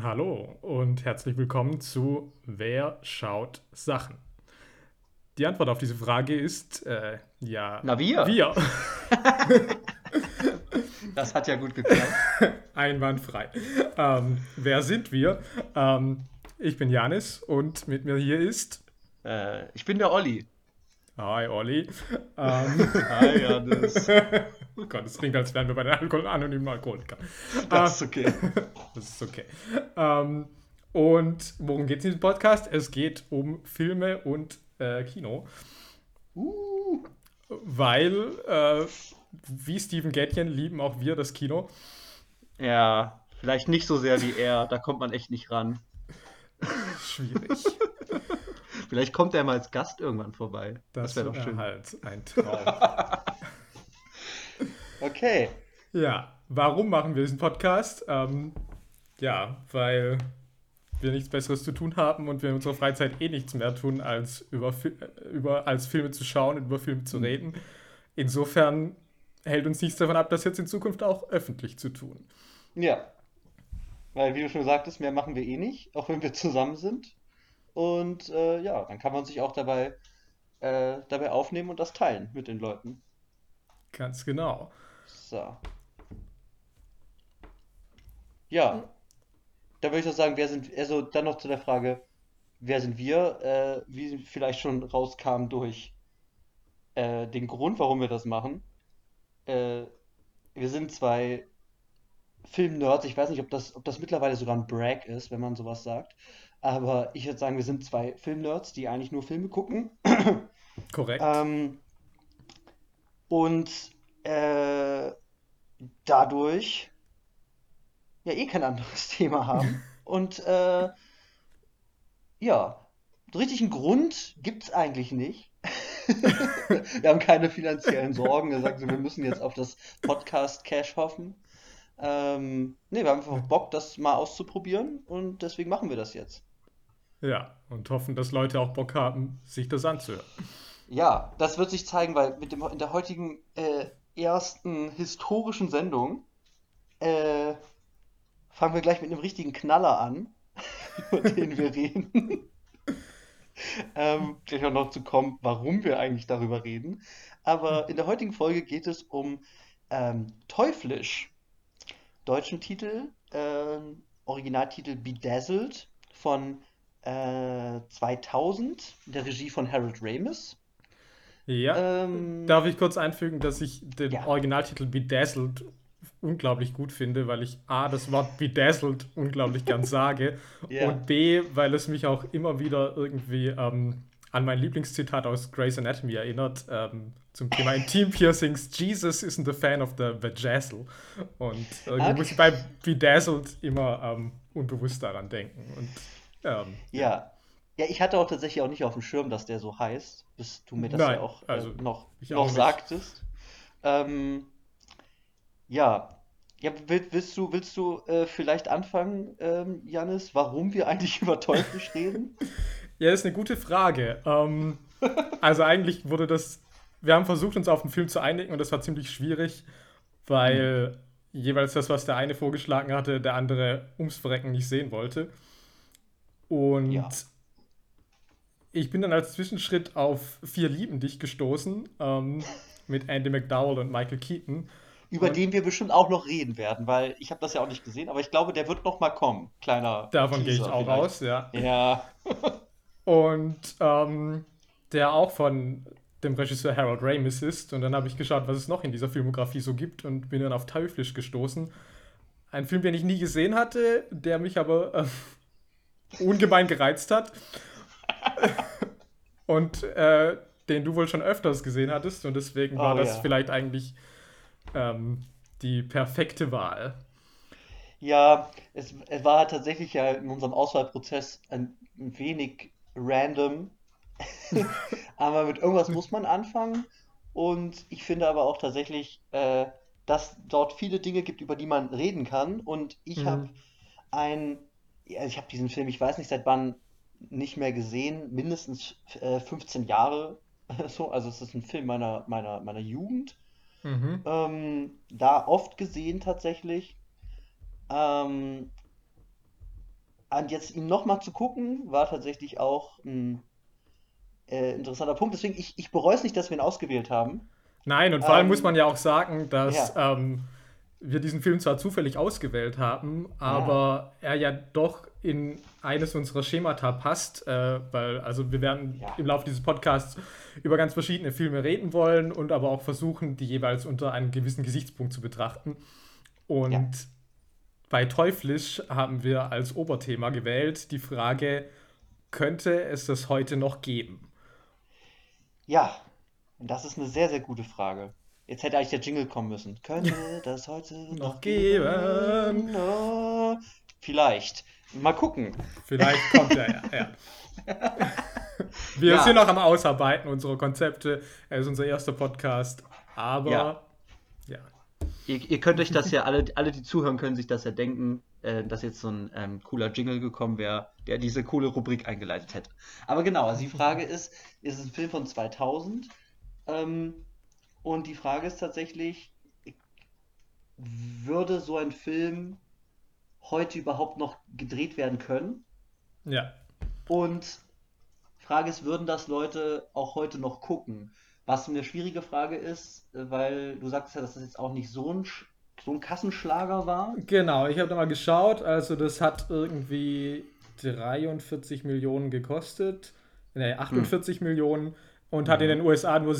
Hallo und herzlich willkommen zu Wer schaut Sachen? Die Antwort auf diese Frage ist äh, ja. Na, wir. Wir. das hat ja gut geklappt. Einwandfrei. Ähm, wer sind wir? Ähm, ich bin Janis und mit mir hier ist. Äh, ich bin der Olli. Hi, Olli. Ähm, Hi, Janis. oh Gott, es klingt, als wären wir bei den Alkohol anonymen Alkoholikern. Das ist okay. Das ist okay. Ähm, und worum geht es in diesem Podcast? Es geht um Filme und äh, Kino. Uh. Weil, äh, wie Steven Gätjen, lieben auch wir das Kino. Ja, vielleicht nicht so sehr wie er, da kommt man echt nicht ran. Schwierig. Vielleicht kommt er mal als Gast irgendwann vorbei. Das, das wäre doch schön. halt ein Traum. okay. Ja, warum machen wir diesen Podcast? Ähm, ja, weil wir nichts Besseres zu tun haben und wir in unserer Freizeit eh nichts mehr tun, als über, über als Filme zu schauen und über Filme zu reden. Insofern hält uns nichts davon ab, das jetzt in Zukunft auch öffentlich zu tun. Ja. Weil, wie du schon sagtest, mehr machen wir eh nicht, auch wenn wir zusammen sind. Und äh, ja, dann kann man sich auch dabei, äh, dabei aufnehmen und das teilen mit den Leuten. Ganz genau. So. Ja, da würde ich doch sagen, wer sind, also dann noch zu der Frage, wer sind wir? Äh, wie vielleicht schon rauskam durch äh, den Grund, warum wir das machen. Äh, wir sind zwei Filmnerds. Ich weiß nicht, ob das, ob das mittlerweile sogar ein Brag ist, wenn man sowas sagt. Aber ich würde sagen, wir sind zwei Filmnerds, die eigentlich nur Filme gucken. Korrekt. Ähm, und äh, dadurch ja eh kein anderes Thema haben. Und äh, ja, richtig einen Grund gibt es eigentlich nicht. wir haben keine finanziellen Sorgen. Wir sagen so, wir müssen jetzt auf das Podcast Cash hoffen. Ähm, nee, wir haben einfach Bock, das mal auszuprobieren und deswegen machen wir das jetzt. Ja, und hoffen, dass Leute auch Bock haben, sich das anzuhören. Ja, das wird sich zeigen, weil mit dem, in der heutigen äh, ersten historischen Sendung äh, fangen wir gleich mit einem richtigen Knaller an, über den wir reden. ähm, gleich auch noch zu kommen, warum wir eigentlich darüber reden. Aber in der heutigen Folge geht es um ähm, Teuflisch. Deutschen Titel, äh, Originaltitel Bedazzled von äh, 2000, in der Regie von Harold Ramis. Ja. Ähm, Darf ich kurz einfügen, dass ich den ja. Originaltitel Bedazzled unglaublich gut finde, weil ich A, das Wort bedazzled unglaublich gern sage yeah. und B, weil es mich auch immer wieder irgendwie ähm, an mein Lieblingszitat aus Grey's Anatomy erinnert, ähm, zum Thema Intim Piercings. Jesus isn't a fan of the vajazzle. Und irgendwie okay. muss ich bei bedazzled immer ähm, unbewusst daran denken. Und, ähm, ja. Ja, ich hatte auch tatsächlich auch nicht auf dem Schirm, dass der so heißt, bis du mir das Nein, ja auch äh, also noch, noch auch sagtest. Ähm, ja. Ja, willst, willst du, willst du äh, vielleicht anfangen, ähm, Janis, warum wir eigentlich über Teuflisch reden? Ja, das ist eine gute Frage. Ähm, also eigentlich wurde das, wir haben versucht, uns auf den Film zu einigen und das war ziemlich schwierig, weil mhm. jeweils das, was der eine vorgeschlagen hatte, der andere ums Verrecken nicht sehen wollte. Und ja. ich bin dann als Zwischenschritt auf Vier Lieben dich gestoßen, ähm, mit Andy McDowell und Michael Keaton über den wir bestimmt auch noch reden werden, weil ich habe das ja auch nicht gesehen, aber ich glaube, der wird noch mal kommen. Kleiner. Davon gehe ich auch vielleicht. aus, ja. Ja. und ähm, der auch von dem Regisseur Harold Ramis ist. Und dann habe ich geschaut, was es noch in dieser Filmografie so gibt und bin dann auf Teuflisch gestoßen. Ein Film, den ich nie gesehen hatte, der mich aber äh, ungemein gereizt hat. und äh, den du wohl schon öfters gesehen hattest. Und deswegen war oh, das ja. vielleicht eigentlich ähm, die perfekte Wahl. Ja, es, es, war tatsächlich ja in unserem Auswahlprozess ein, ein wenig random. aber mit irgendwas muss man anfangen. Und ich finde aber auch tatsächlich, äh, dass dort viele Dinge gibt, über die man reden kann. Und ich mhm. habe ein, ja, ich habe diesen Film, ich weiß nicht seit wann, nicht mehr gesehen, mindestens äh, 15 Jahre. so, also es ist ein Film meiner, meiner, meiner Jugend. Mhm. Ähm, da oft gesehen tatsächlich. Ähm, und jetzt ihn nochmal zu gucken, war tatsächlich auch ein äh, interessanter Punkt. Deswegen, ich, ich bereue es nicht, dass wir ihn ausgewählt haben. Nein, und vor allem ähm, muss man ja auch sagen, dass ja. ähm, wir diesen Film zwar zufällig ausgewählt haben, aber ja. er ja doch in eines unserer Schemata passt, äh, weil also wir werden ja. im Laufe dieses Podcasts über ganz verschiedene Filme reden wollen und aber auch versuchen, die jeweils unter einem gewissen Gesichtspunkt zu betrachten. Und ja. bei Teuflisch haben wir als Oberthema gewählt die Frage, könnte es das heute noch geben? Ja, das ist eine sehr, sehr gute Frage. Jetzt hätte eigentlich der Jingle kommen müssen. Könnte das heute noch geben? No. Vielleicht. Mal gucken. Vielleicht kommt er ja. ja. Wir ja. sind noch am Ausarbeiten unserer Konzepte. Er ist unser erster Podcast. Aber ja. ja. Ihr, ihr, könnt euch das ja, alle, alle, die zuhören, können sich das ja denken, äh, dass jetzt so ein ähm, cooler Jingle gekommen wäre, der diese coole Rubrik eingeleitet hätte. Aber genau, also die Frage ist: Ist es ein Film von 2000? Ähm, und die Frage ist tatsächlich, würde so ein Film heute überhaupt noch gedreht werden können? Ja. Und Frage ist, würden das Leute auch heute noch gucken? Was eine schwierige Frage ist, weil du sagst ja, dass das jetzt auch nicht so ein, so ein Kassenschlager war. Genau, ich habe da mal geschaut. Also das hat irgendwie 43 Millionen gekostet. Ne, 48 hm. Millionen und hat in den USA nur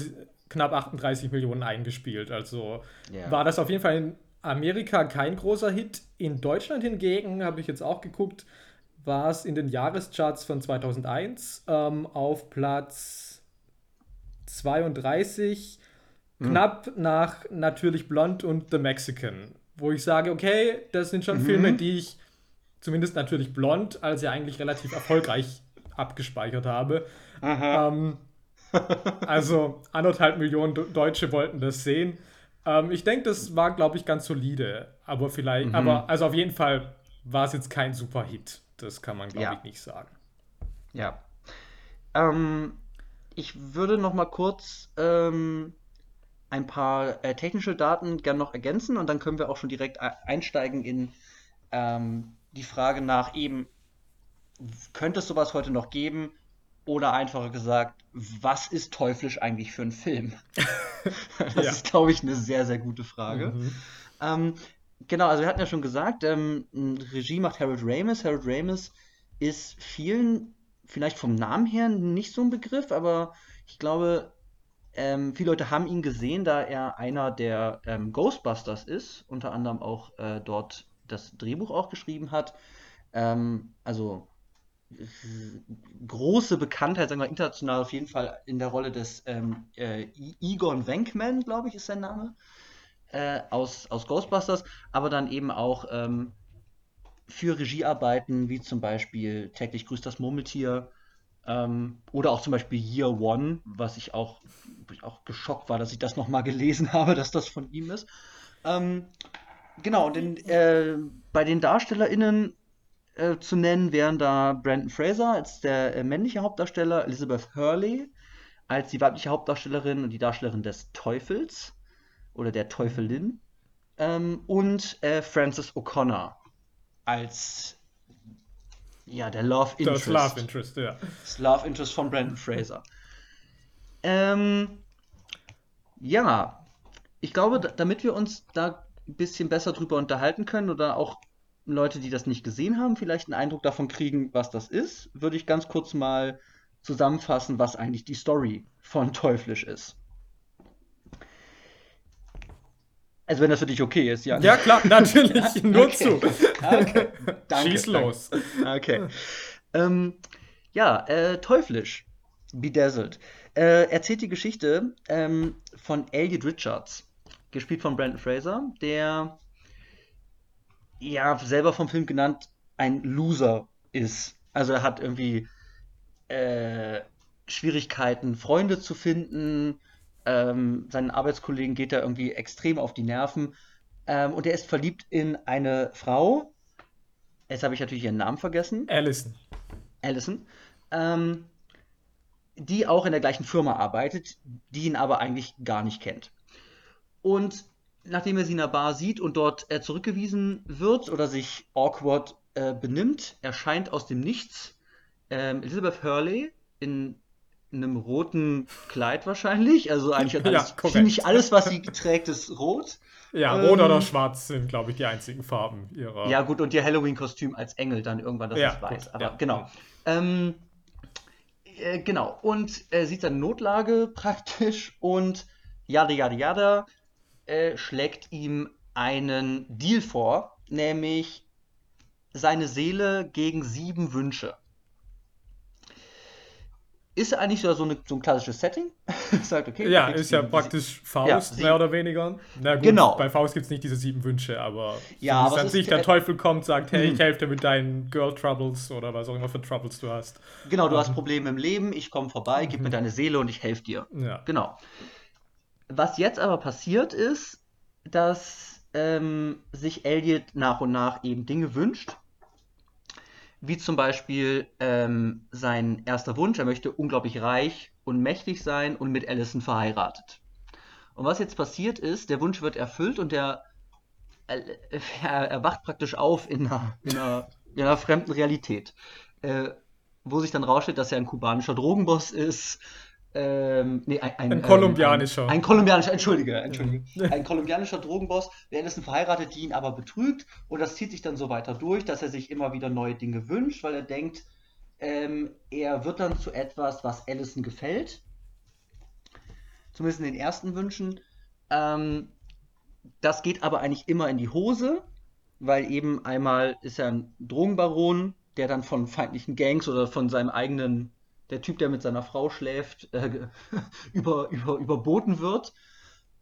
knapp 38 Millionen eingespielt. Also yeah. war das auf jeden Fall in Amerika kein großer Hit. In Deutschland hingegen, habe ich jetzt auch geguckt, war es in den Jahrescharts von 2001 ähm, auf Platz 32, hm. knapp nach Natürlich Blond und The Mexican. Wo ich sage, okay, das sind schon mhm. Filme, die ich zumindest natürlich Blond, als ja eigentlich relativ erfolgreich abgespeichert habe. Ähm, also anderthalb Millionen Deutsche wollten das sehen. Ähm, ich denke, das war, glaube ich, ganz solide. Aber vielleicht, mhm. aber also auf jeden Fall war es jetzt kein super Hit. Das kann man, glaube ja. ich, nicht sagen. Ja. Ähm, ich würde noch mal kurz ähm, ein paar äh, technische Daten gerne noch ergänzen und dann können wir auch schon direkt einsteigen in ähm, die Frage nach eben, könnte es sowas heute noch geben? Oder einfacher gesagt, was ist teuflisch eigentlich für ein Film? das ja. ist, glaube ich, eine sehr, sehr gute Frage. Mhm. Ähm, genau, also wir hatten ja schon gesagt, ähm, Regie macht Harold Ramis. Harold Ramis ist vielen vielleicht vom Namen her nicht so ein Begriff, aber ich glaube, ähm, viele Leute haben ihn gesehen, da er einer der ähm, Ghostbusters ist, unter anderem auch äh, dort das Drehbuch auch geschrieben hat. Ähm, also große Bekanntheit, sagen wir international auf jeden Fall in der Rolle des ähm, äh, Egon Wenkman, glaube ich, ist sein Name, äh, aus, aus Ghostbusters, aber dann eben auch ähm, für Regiearbeiten wie zum Beispiel Täglich grüßt das Murmeltier ähm, oder auch zum Beispiel Year One, was ich auch, ich auch geschockt war, dass ich das nochmal gelesen habe, dass das von ihm ist. Ähm, genau, in, äh, bei den DarstellerInnen äh, zu nennen wären da Brandon Fraser als der äh, männliche Hauptdarsteller, Elizabeth Hurley als die weibliche Hauptdarstellerin und die Darstellerin des Teufels oder der Teufelin ähm, und äh, Frances O'Connor als ja, der Love Interest. Das Love Interest, ja. Das Love Interest von Brandon Fraser. Ähm, ja, ich glaube, damit wir uns da ein bisschen besser drüber unterhalten können oder auch Leute, die das nicht gesehen haben, vielleicht einen Eindruck davon kriegen, was das ist, würde ich ganz kurz mal zusammenfassen, was eigentlich die Story von Teuflisch ist. Also wenn das für dich okay ist, ja. Ja, klar, natürlich, nur okay. zu. Okay, danke. Schieß los. Okay. Ähm, ja, äh, Teuflisch, Bedazzled, äh, erzählt die Geschichte ähm, von Elliot Richards, gespielt von Brandon Fraser, der ja, selber vom Film genannt, ein Loser ist. Also er hat irgendwie äh, Schwierigkeiten, Freunde zu finden. Ähm, seinen Arbeitskollegen geht er irgendwie extrem auf die Nerven. Ähm, und er ist verliebt in eine Frau. Jetzt habe ich natürlich ihren Namen vergessen. Allison. Allison. Ähm, die auch in der gleichen Firma arbeitet, die ihn aber eigentlich gar nicht kennt. Und nachdem er sie in der Bar sieht und dort äh, zurückgewiesen wird oder sich awkward äh, benimmt, erscheint aus dem Nichts ähm, Elizabeth Hurley in, in einem roten Kleid wahrscheinlich. Also eigentlich alles, ja, ziemlich alles, was sie trägt, ist rot. Ja, rot ähm, oder schwarz sind, glaube ich, die einzigen Farben ihrer. Ja, gut, und ihr Halloween-Kostüm als Engel dann irgendwann, das ja, ich weiß. Gut, aber ja. genau. Ähm, äh, genau. Und er sieht dann Notlage praktisch und jada, jada, jada, äh, schlägt ihm einen Deal vor, nämlich seine Seele gegen sieben Wünsche. Ist eigentlich so, eine, so ein klassisches Setting. Sagt, okay, ja, ist ja praktisch Faust, ja, mehr oder weniger. Na gut, genau. bei Faust gibt es nicht diese sieben Wünsche, aber ja, so, an sich der Teufel kommt, sagt, hey, ich mhm. helfe dir mit deinen Girl Troubles oder was auch immer für Troubles du hast. Genau, du um, hast ähm. Probleme im Leben, ich komme vorbei, gib mir mhm. deine Seele und ich helfe dir. Ja. Genau. Was jetzt aber passiert ist, dass ähm, sich Elliot nach und nach eben Dinge wünscht wie zum Beispiel ähm, sein erster Wunsch, er möchte unglaublich reich und mächtig sein und mit Allison verheiratet. Und was jetzt passiert ist, der Wunsch wird erfüllt und der, äh, er erwacht praktisch auf in einer, in einer, in einer fremden Realität, äh, wo sich dann rausstellt, dass er ein kubanischer Drogenboss ist, ähm, nee, ein, ein, ein kolumbianischer. Ein, ein, kolumbianischer, entschuldige, entschuldige. Ein kolumbianischer Drogenboss, der ist verheiratet, die ihn aber betrügt. Und das zieht sich dann so weiter durch, dass er sich immer wieder neue Dinge wünscht, weil er denkt, ähm, er wird dann zu etwas, was Allison gefällt. Zumindest in den ersten Wünschen. Ähm, das geht aber eigentlich immer in die Hose, weil eben einmal ist er ein Drogenbaron, der dann von feindlichen Gangs oder von seinem eigenen der Typ, der mit seiner Frau schläft, äh, über, über, überboten wird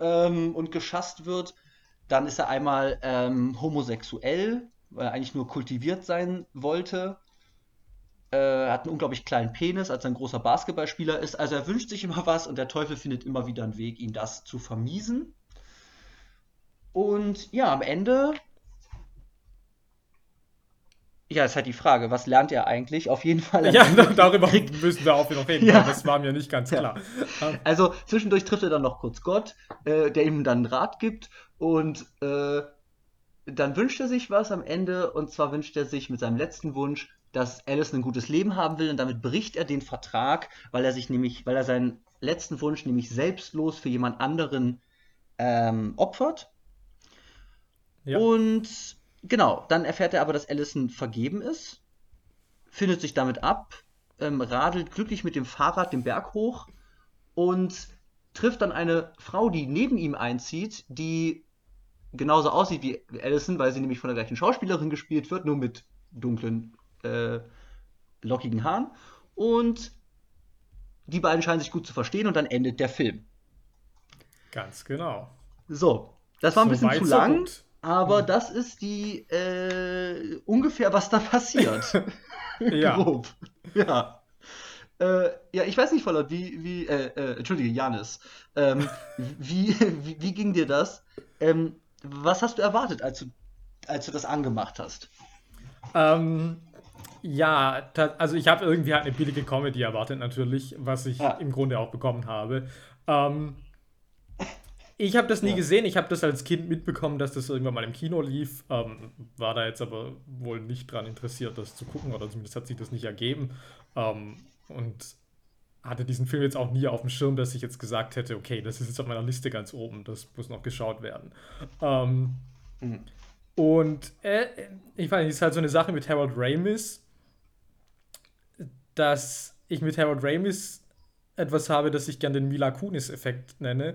ähm, und geschasst wird. Dann ist er einmal ähm, homosexuell, weil er eigentlich nur kultiviert sein wollte. Äh, er hat einen unglaublich kleinen Penis, als er ein großer Basketballspieler ist. Also er wünscht sich immer was und der Teufel findet immer wieder einen Weg, ihm das zu vermiesen. Und ja, am Ende ja, ist halt die Frage, was lernt er eigentlich? Auf jeden Fall. Ja, darüber müssen wir auch noch reden, ja. das war mir nicht ganz klar. Ja. Also zwischendurch trifft er dann noch kurz Gott, äh, der ihm dann einen Rat gibt und äh, dann wünscht er sich was am Ende und zwar wünscht er sich mit seinem letzten Wunsch, dass Alice ein gutes Leben haben will und damit bricht er den Vertrag, weil er sich nämlich, weil er seinen letzten Wunsch nämlich selbstlos für jemand anderen ähm, opfert. Ja. Und Genau, dann erfährt er aber, dass Allison vergeben ist, findet sich damit ab, ähm, radelt glücklich mit dem Fahrrad den Berg hoch und trifft dann eine Frau, die neben ihm einzieht, die genauso aussieht wie Allison, weil sie nämlich von der gleichen Schauspielerin gespielt wird, nur mit dunklen, äh, lockigen Haaren. Und die beiden scheinen sich gut zu verstehen und dann endet der Film. Ganz genau. So, das war ein so bisschen zu lang. So aber hm. das ist die äh, ungefähr, was da passiert. ja. Grob. Ja. Äh, ja, ich weiß nicht, Verlaut, wie, wie, äh, äh, Entschuldige, Janis, ähm, wie, wie, wie, ging dir das? Ähm, was hast du erwartet, als du, als du das angemacht hast? Ähm, ja, also ich habe irgendwie halt eine billige Comedy erwartet, natürlich, was ich ja. im Grunde auch bekommen habe. Ähm, ich habe das nie ja. gesehen. Ich habe das als Kind mitbekommen, dass das irgendwann mal im Kino lief. Ähm, war da jetzt aber wohl nicht dran interessiert, das zu gucken, oder zumindest hat sich das nicht ergeben. Ähm, und hatte diesen Film jetzt auch nie auf dem Schirm, dass ich jetzt gesagt hätte, okay, das ist jetzt auf meiner Liste ganz oben, das muss noch geschaut werden. Ähm, mhm. Und äh, ich weiß nicht, es ist halt so eine Sache mit Harold Ramis, dass ich mit Harold Ramis etwas habe, das ich gerne den Mila Kunis-Effekt nenne.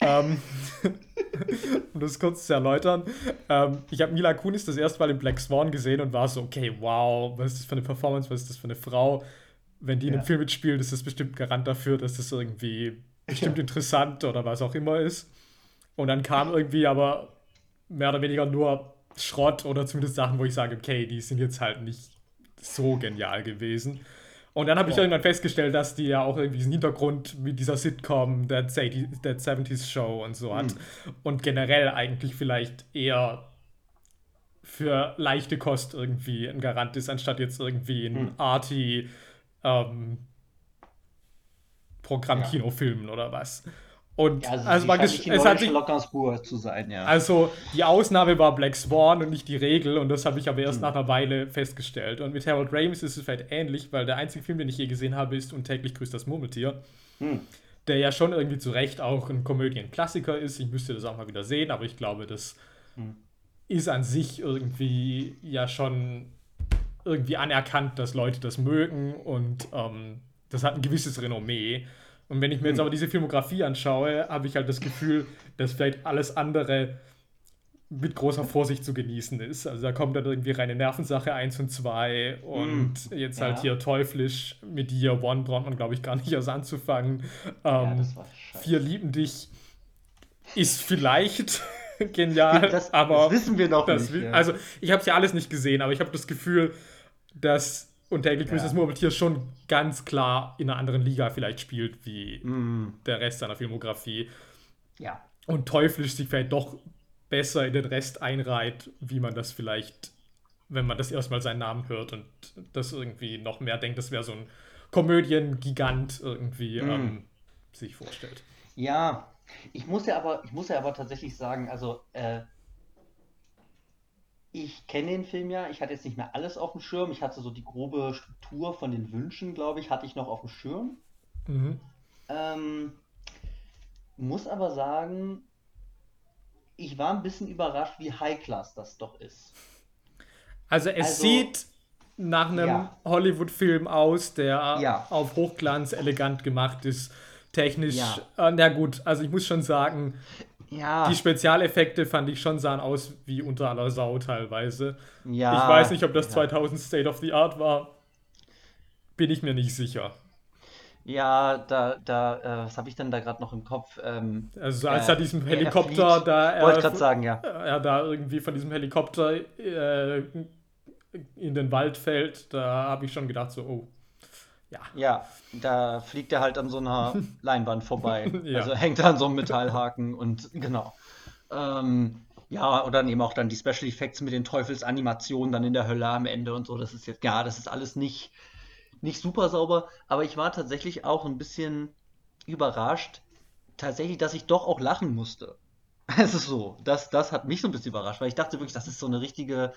ähm, um das kurz zu erläutern. Ähm, ich habe Mila Kunis das erste Mal in Black Swan gesehen und war so, okay, wow, was ist das für eine Performance, was ist das für eine Frau? Wenn die in einem Film mitspielt, ist das bestimmt Garant dafür, dass das irgendwie bestimmt ja. interessant oder was auch immer ist. Und dann kam irgendwie aber mehr oder weniger nur Schrott oder zumindest Sachen, wo ich sage, okay, die sind jetzt halt nicht so genial gewesen. Und dann habe ich irgendwann festgestellt, dass die ja auch irgendwie diesen Hintergrund mit dieser Sitcom, der 70s Show und so hat. Mhm. Und generell eigentlich vielleicht eher für leichte Kost irgendwie ein Garant ist, anstatt jetzt irgendwie ein mhm. arty ähm, Programm-Kinofilmen ja. oder was. Und ja, also also praktisch, es hat sich Spur zu sein, ja. Also die Ausnahme war Black Swan und nicht die Regel und das habe ich aber erst hm. nach einer Weile festgestellt. Und mit Harold Ramis ist es vielleicht ähnlich, weil der einzige Film, den ich je gesehen habe, ist Und täglich grüßt das Murmeltier. Hm. Der ja schon irgendwie zu Recht auch ein Komödienklassiker ist. Ich müsste das auch mal wieder sehen, aber ich glaube, das hm. ist an sich irgendwie ja schon irgendwie anerkannt, dass Leute das mögen und ähm, das hat ein gewisses Renommee. Und wenn ich mir jetzt hm. aber diese Filmografie anschaue, habe ich halt das Gefühl, dass vielleicht alles andere mit großer Vorsicht zu genießen ist. Also da kommt dann irgendwie reine Nervensache 1 und 2 und mm, jetzt halt ja. hier teuflisch mit Year One braucht man, glaube ich, gar nicht erst anzufangen. Ähm, ja, Vier lieben dich ist vielleicht genial, das, aber das wissen wir noch nicht. Ja. Also ich habe es ja alles nicht gesehen, aber ich habe das Gefühl, dass und täglich grüßt ja. das Murmeltier schon ganz klar in einer anderen Liga vielleicht spielt wie mm. der Rest seiner Filmografie. Ja. Und teuflisch sich vielleicht doch besser in den Rest einreiht, wie man das vielleicht, wenn man das erstmal seinen Namen hört und das irgendwie noch mehr denkt, das wäre so ein Komödiengigant irgendwie mm. ähm, sich vorstellt. Ja, ich muss ja aber, ich muss ja aber tatsächlich sagen, also äh, ich kenne den Film ja, ich hatte jetzt nicht mehr alles auf dem Schirm. Ich hatte so die grobe Struktur von den Wünschen, glaube ich, hatte ich noch auf dem Schirm. Mhm. Ähm, muss aber sagen, ich war ein bisschen überrascht, wie High-Class das doch ist. Also es also, sieht nach einem ja. Hollywood-Film aus, der ja. auf Hochglanz elegant gemacht ist, technisch. Ja. Äh, na gut, also ich muss schon sagen, ja. Die Spezialeffekte fand ich schon sahen aus wie unter aller Sau teilweise. Ja. Ich weiß nicht, ob das ja. 2000 State of the Art war. Bin ich mir nicht sicher. Ja, da, da, äh, was habe ich denn da gerade noch im Kopf? Ähm, also als äh, er diesem Helikopter da, er, wollte gerade sagen, ja, er da irgendwie von diesem Helikopter äh, in den Wald fällt, da habe ich schon gedacht so, oh, ja. Ja, da fliegt er halt an so einer Leinwand vorbei. ja. Also hängt er an so einem Metallhaken und genau. Ähm, ja, und dann eben auch dann die Special Effects mit den Teufelsanimationen dann in der Hölle am Ende und so. Das ist jetzt, ja, das ist alles nicht, nicht super sauber. Aber ich war tatsächlich auch ein bisschen überrascht, tatsächlich, dass ich doch auch lachen musste. Es ist so, das, das hat mich so ein bisschen überrascht, weil ich dachte wirklich, das ist so eine richtige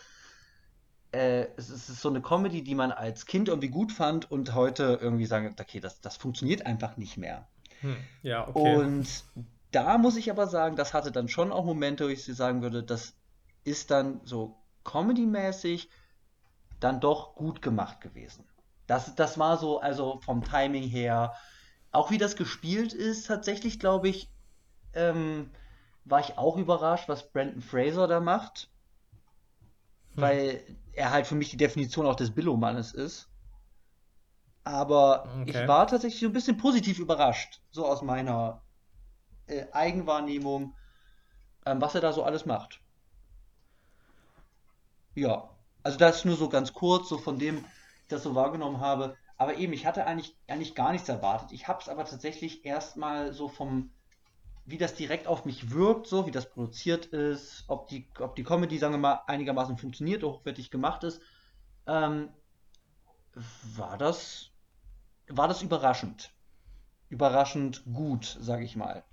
äh, es ist so eine Comedy, die man als Kind irgendwie gut fand und heute irgendwie sagen, okay, das, das funktioniert einfach nicht mehr. Hm, ja, okay. Und da muss ich aber sagen, das hatte dann schon auch Momente, wo ich sagen würde, das ist dann so Comedy-mäßig dann doch gut gemacht gewesen. Das, das war so, also vom Timing her, auch wie das gespielt ist, tatsächlich glaube ich, ähm, war ich auch überrascht, was Brandon Fraser da macht. Hm. Weil er halt für mich die Definition auch des Billow-Mannes ist. Aber okay. ich war tatsächlich so ein bisschen positiv überrascht, so aus meiner äh, Eigenwahrnehmung, ähm, was er da so alles macht. Ja, also das nur so ganz kurz, so von dem ich das so wahrgenommen habe. Aber eben, ich hatte eigentlich, eigentlich gar nichts erwartet. Ich habe es aber tatsächlich erstmal so vom, wie das direkt auf mich wirkt, so wie das produziert ist, ob die, ob die Comedy, sagen wir mal, einigermaßen funktioniert, hochwertig gemacht ist, ähm, war das war das überraschend. Überraschend gut, sage ich mal.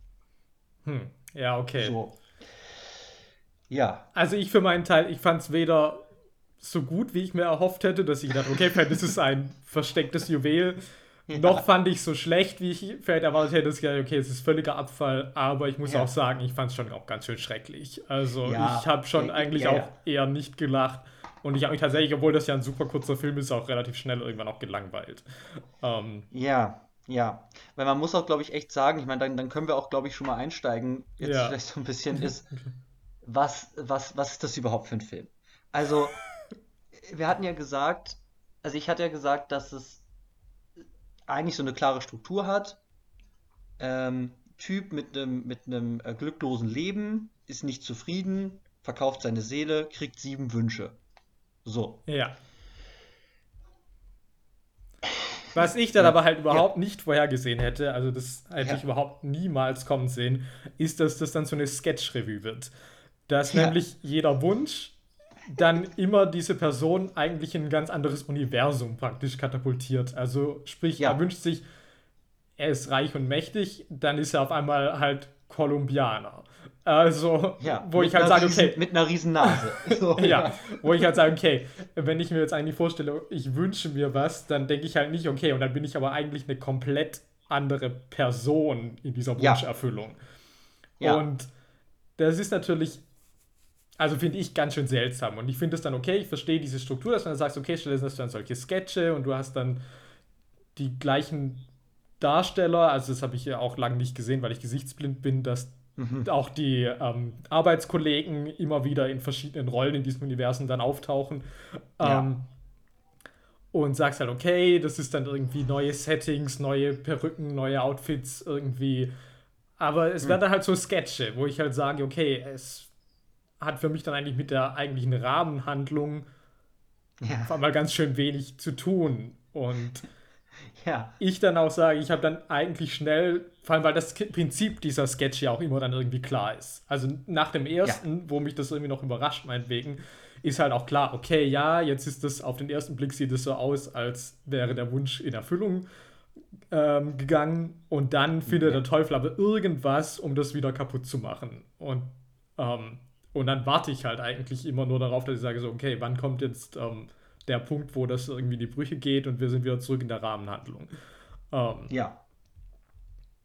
Hm, ja, okay. So. Ja. Also ich für meinen Teil, ich fand es weder so gut, wie ich mir erhofft hätte, dass ich dachte, okay, das ist ein verstecktes Juwel. Ja. Noch fand ich so schlecht, wie ich vielleicht erwartet hätte. Dass okay, es ist völliger Abfall, aber ich muss ja. auch sagen, ich fand es schon auch ganz schön schrecklich. Also ja. ich habe schon eigentlich auch eher nicht gelacht. Und ich habe mich tatsächlich, obwohl das ja ein super kurzer Film ist, auch relativ schnell irgendwann auch gelangweilt. Ähm, ja, ja. Weil man muss auch, glaube ich, echt sagen, ich meine, dann, dann können wir auch, glaube ich, schon mal einsteigen, jetzt vielleicht so ein bisschen, ist, was, was, was ist das überhaupt für ein Film? Also, wir hatten ja gesagt, also ich hatte ja gesagt, dass es eigentlich so eine klare Struktur hat. Ähm, typ mit einem mit einem äh, glücklosen Leben, ist nicht zufrieden, verkauft seine Seele, kriegt sieben Wünsche. So. Ja. Was ich dann aber halt überhaupt ja. nicht vorhergesehen hätte, also das hätte ja. ich überhaupt niemals kommen sehen, ist, dass das dann so eine Sketch-Revue wird. Dass ja. nämlich jeder Wunsch dann immer diese Person eigentlich in ein ganz anderes Universum praktisch katapultiert. Also sprich, ja. er wünscht sich, er ist reich und mächtig, dann ist er auf einmal halt Kolumbianer. Also, ja, wo ich halt sage, okay. Mit einer riesen Nase. So, ja, ja, wo ich halt sage, okay, wenn ich mir jetzt eigentlich vorstelle, ich wünsche mir was, dann denke ich halt nicht, okay, und dann bin ich aber eigentlich eine komplett andere Person in dieser Wunscherfüllung. Ja. Und das ist natürlich, also finde ich ganz schön seltsam. Und ich finde es dann okay, ich verstehe diese Struktur, dass man dann sagt, okay, stattdessen hast du dann solche Sketche und du hast dann die gleichen Darsteller, also das habe ich ja auch lange nicht gesehen, weil ich gesichtsblind bin, dass mhm. auch die ähm, Arbeitskollegen immer wieder in verschiedenen Rollen in diesem Universum dann auftauchen. Ja. Ähm, und sagst halt, okay, das ist dann irgendwie neue Settings, neue Perücken, neue Outfits irgendwie. Aber es mhm. werden dann halt so Sketche, wo ich halt sage, okay, es hat für mich dann eigentlich mit der eigentlichen Rahmenhandlung ja. auf einmal ganz schön wenig zu tun. Und ja. ich dann auch sage, ich habe dann eigentlich schnell, vor allem weil das Prinzip dieser Sketch ja auch immer dann irgendwie klar ist. Also nach dem ersten, ja. wo mich das irgendwie noch überrascht, meinetwegen, ist halt auch klar, okay, ja, jetzt ist das auf den ersten Blick sieht es so aus, als wäre der Wunsch in Erfüllung ähm, gegangen und dann findet ja. der Teufel aber irgendwas, um das wieder kaputt zu machen. Und, ähm, und dann warte ich halt eigentlich immer nur darauf, dass ich sage so, okay, wann kommt jetzt ähm, der Punkt, wo das irgendwie in die Brüche geht und wir sind wieder zurück in der Rahmenhandlung. Ähm, ja.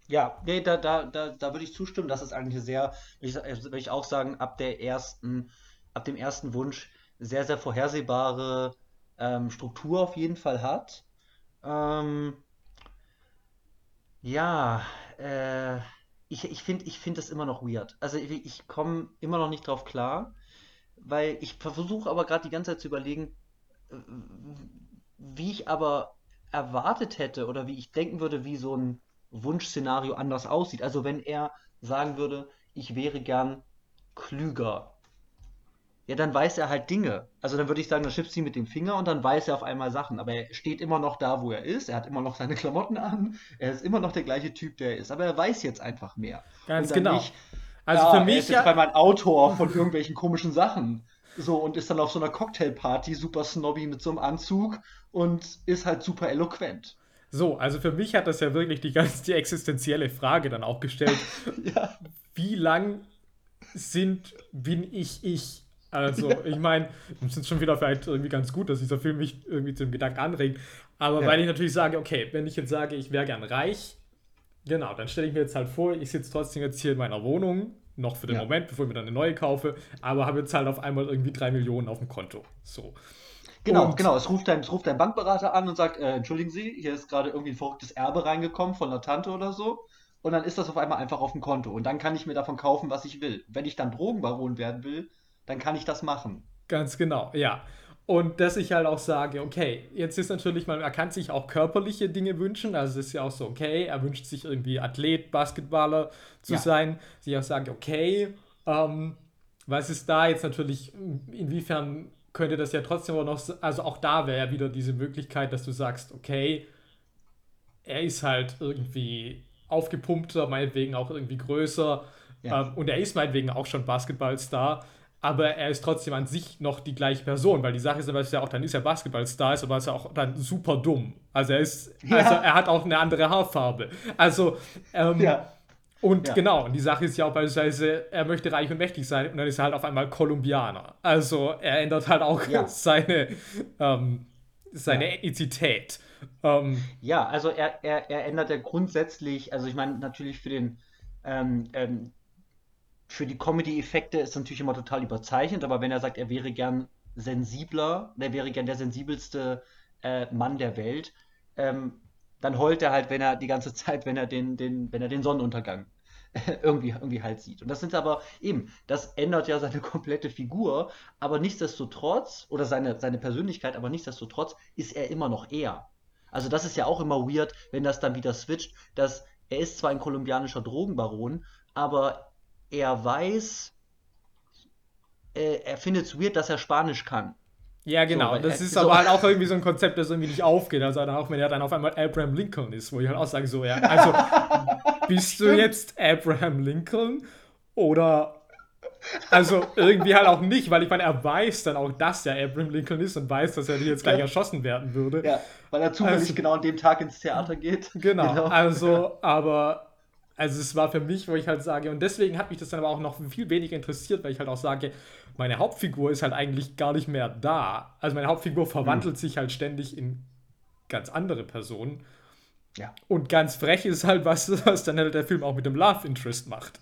Ja, nee, da, da, da, da würde ich zustimmen. Das ist eigentlich sehr, würde ich auch sagen, ab der ersten, ab dem ersten Wunsch sehr, sehr vorhersehbare ähm, Struktur auf jeden Fall hat. Ähm, ja, äh, ich, ich finde ich find das immer noch weird. Also ich, ich komme immer noch nicht drauf klar, weil ich versuche aber gerade die ganze Zeit zu überlegen, wie ich aber erwartet hätte oder wie ich denken würde, wie so ein Wunschszenario anders aussieht. Also wenn er sagen würde, ich wäre gern klüger, ja, dann weiß er halt Dinge. Also dann würde ich sagen, dann schippst du ihn mit dem Finger und dann weiß er auf einmal Sachen. Aber er steht immer noch da, wo er ist. Er hat immer noch seine Klamotten an. Er ist immer noch der gleiche Typ, der er ist. Aber er weiß jetzt einfach mehr. Ganz genau. Nicht, also ja, für mich er ist jetzt ja, bei meinem Autor von irgendwelchen komischen Sachen. So, und ist dann auf so einer Cocktailparty super snobby mit so einem Anzug und ist halt super eloquent. So, also für mich hat das ja wirklich die ganz die existenzielle Frage dann auch gestellt. ja. Wie lang sind, bin ich ich? Also, ich meine, es ist schon wieder vielleicht irgendwie ganz gut, dass dieser Film mich irgendwie zum Gedanken anregt. Aber ja. weil ich natürlich sage, okay, wenn ich jetzt sage, ich wäre gern reich, genau, dann stelle ich mir jetzt halt vor, ich sitze trotzdem jetzt hier in meiner Wohnung noch für den ja. Moment, bevor ich mir dann eine neue kaufe, aber habe jetzt halt auf einmal irgendwie drei Millionen auf dem Konto. So. Genau, und genau. Es ruft, dein, es ruft dein Bankberater an und sagt, äh, entschuldigen Sie, hier ist gerade irgendwie ein verrücktes Erbe reingekommen von einer Tante oder so. Und dann ist das auf einmal einfach auf dem Konto. Und dann kann ich mir davon kaufen, was ich will. Wenn ich dann Drogenbaron werden will, dann kann ich das machen. Ganz genau, ja. Und dass ich halt auch sage, okay, jetzt ist natürlich, man kann sich auch körperliche Dinge wünschen. Also es ist ja auch so, okay, er wünscht sich irgendwie Athlet, Basketballer zu ja. sein. Sich auch sagen, okay, ähm, was ist da jetzt natürlich, inwiefern könnte das ja trotzdem auch noch, also auch da wäre ja wieder diese Möglichkeit, dass du sagst, okay, er ist halt irgendwie aufgepumpter, meinetwegen auch irgendwie größer. Ja. Ähm, und er ist meinetwegen auch schon Basketballstar aber er ist trotzdem an sich noch die gleiche Person, weil die Sache ist, dass er auch dann ist er Basketballstar ist, aber ist er auch dann super dumm. Also er ist, ja. also er hat auch eine andere Haarfarbe. Also ähm, ja. Und ja. genau, und die Sache ist ja auch beispielsweise, er möchte reich und mächtig sein und dann ist er halt auf einmal Kolumbianer. Also er ändert halt auch seine, ähm, seine ja. Ethnizität. Ähm, ja, also er, er, er ändert ja grundsätzlich, also ich meine natürlich für den ähm, ähm für die Comedy-Effekte ist natürlich immer total überzeichnet, aber wenn er sagt, er wäre gern sensibler, er wäre gern der sensibelste äh, Mann der Welt, ähm, dann heult er halt, wenn er die ganze Zeit, wenn er den, den, wenn er den Sonnenuntergang irgendwie, irgendwie halt sieht. Und das sind aber eben, das ändert ja seine komplette Figur, aber nichtsdestotrotz, oder seine, seine Persönlichkeit, aber nichtsdestotrotz ist er immer noch er. Also das ist ja auch immer weird, wenn das dann wieder switcht, dass er ist zwar ein kolumbianischer Drogenbaron, aber er weiß, äh, er findet es weird, dass er Spanisch kann. Ja, genau. So, das ist so aber halt auch irgendwie so ein Konzept, das irgendwie nicht aufgeht. Also auch wenn er dann auf einmal Abraham Lincoln ist, wo ich halt auch sage, so, ja, also bist du jetzt Abraham Lincoln oder Also irgendwie halt auch nicht, weil ich meine, er weiß dann auch, dass er Abraham Lincoln ist und weiß, dass er jetzt gleich ja. erschossen werden würde. Ja, weil er zufällig also, genau an dem Tag ins Theater geht. Genau, genau. also, aber, also es war für mich, wo ich halt sage, und deswegen hat mich das dann aber auch noch viel weniger interessiert, weil ich halt auch sage, meine Hauptfigur ist halt eigentlich gar nicht mehr da. Also meine Hauptfigur verwandelt mhm. sich halt ständig in ganz andere Personen. Ja. Und ganz frech ist halt was, was dann halt der Film auch mit dem Love Interest macht.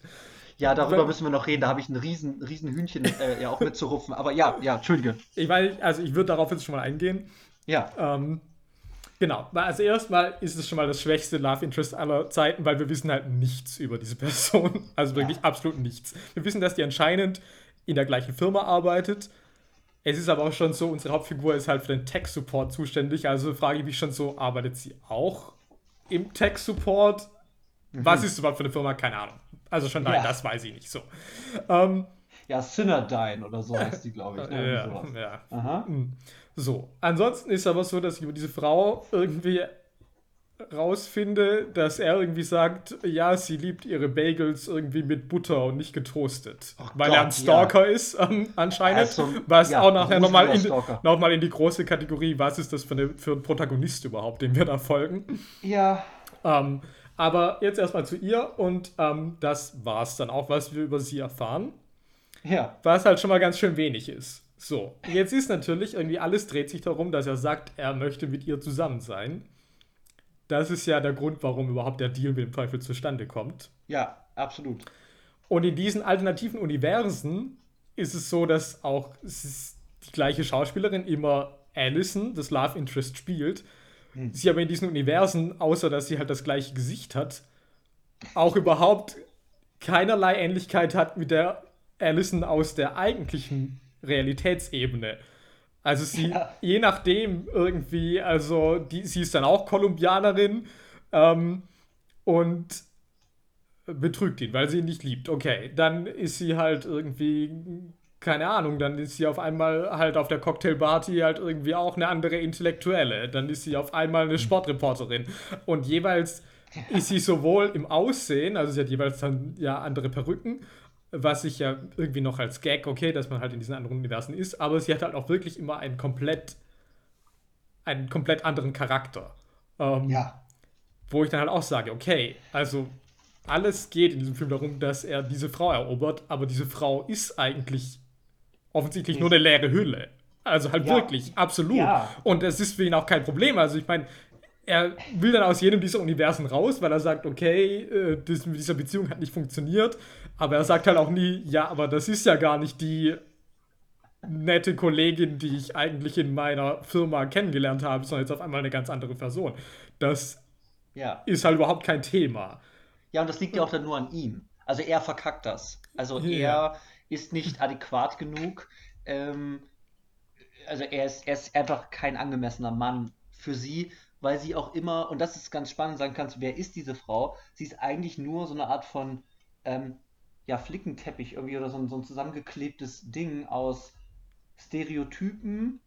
Ja, darüber müssen wir noch reden. Da habe ich ein riesen, riesen Hühnchen äh, ja auch mitzurupfen. Aber ja, ja, Entschuldige. Ich meine, also ich würde darauf jetzt schon mal eingehen. Ja. Ähm, genau. Also erstmal ist es schon mal das schwächste Love Interest aller Zeiten, weil wir wissen halt nichts über diese Person. Also wirklich ja. absolut nichts. Wir wissen, dass die anscheinend in der gleichen Firma arbeitet. Es ist aber auch schon so, unsere Hauptfigur ist halt für den Tech-Support zuständig. Also frage ich mich schon so, arbeitet sie auch im Tech-Support? Mhm. Was ist überhaupt für eine Firma? Keine Ahnung. Also schon nein, ja. das weiß ich nicht so. Ähm, ja, Cinnerdine oder so heißt die, glaube ich. Ne? Ja, ja. Aha. So, ansonsten ist aber so, dass ich über diese Frau irgendwie rausfinde, dass er irgendwie sagt, ja, sie liebt ihre Bagels irgendwie mit Butter und nicht getoastet. Oh weil Gott, er ein Stalker ja. ist ähm, anscheinend. Also, was ja, auch nachher nochmal in, noch in die große Kategorie, was ist das für, eine, für ein Protagonist überhaupt, dem wir da folgen. Ja. Ähm, aber jetzt erstmal zu ihr und ähm, das es dann auch, was wir über sie erfahren. Ja. Was halt schon mal ganz schön wenig ist. So, jetzt ist natürlich irgendwie alles dreht sich darum, dass er sagt, er möchte mit ihr zusammen sein. Das ist ja der Grund, warum überhaupt der Deal mit dem Teufel zustande kommt. Ja, absolut. Und in diesen alternativen Universen ist es so, dass auch die gleiche Schauspielerin immer Allison, das Love Interest, spielt hm. sie aber in diesen Universen, außer dass sie halt das gleiche Gesicht hat, auch überhaupt keinerlei Ähnlichkeit hat mit der Allison aus der eigentlichen Realitätsebene. Also sie, ja. je nachdem irgendwie, also die, sie ist dann auch Kolumbianerin ähm, und betrügt ihn, weil sie ihn nicht liebt. Okay, dann ist sie halt irgendwie keine Ahnung, dann ist sie auf einmal halt auf der Cocktailparty halt irgendwie auch eine andere Intellektuelle. Dann ist sie auf einmal eine Sportreporterin. Und jeweils ist sie sowohl im Aussehen, also sie hat jeweils dann ja andere Perücken, was ich ja irgendwie noch als Gag, okay, dass man halt in diesen anderen Universen ist, aber sie hat halt auch wirklich immer einen komplett, einen komplett anderen Charakter. Ähm, ja. Wo ich dann halt auch sage, okay, also alles geht in diesem Film darum, dass er diese Frau erobert, aber diese Frau ist eigentlich offensichtlich nur eine leere Hülle. Also halt ja. wirklich, absolut. Ja. Und es ist für ihn auch kein Problem. Also ich meine, er will dann aus jedem dieser Universen raus, weil er sagt, okay, äh, das mit dieser Beziehung hat nicht funktioniert. Aber er sagt halt auch nie, ja, aber das ist ja gar nicht die nette Kollegin, die ich eigentlich in meiner Firma kennengelernt habe, sondern jetzt auf einmal eine ganz andere Person. Das ja. ist halt überhaupt kein Thema. Ja, und das liegt ja auch dann nur an ihm. Also er verkackt das. Also ja. er ist nicht adäquat genug. Ähm, also er ist, er ist einfach kein angemessener Mann für sie, weil sie auch immer, und das ist ganz spannend, sagen kannst, wer ist diese Frau? Sie ist eigentlich nur so eine Art von ähm, ja, Flickenteppich irgendwie oder so ein, so ein zusammengeklebtes Ding aus Stereotypen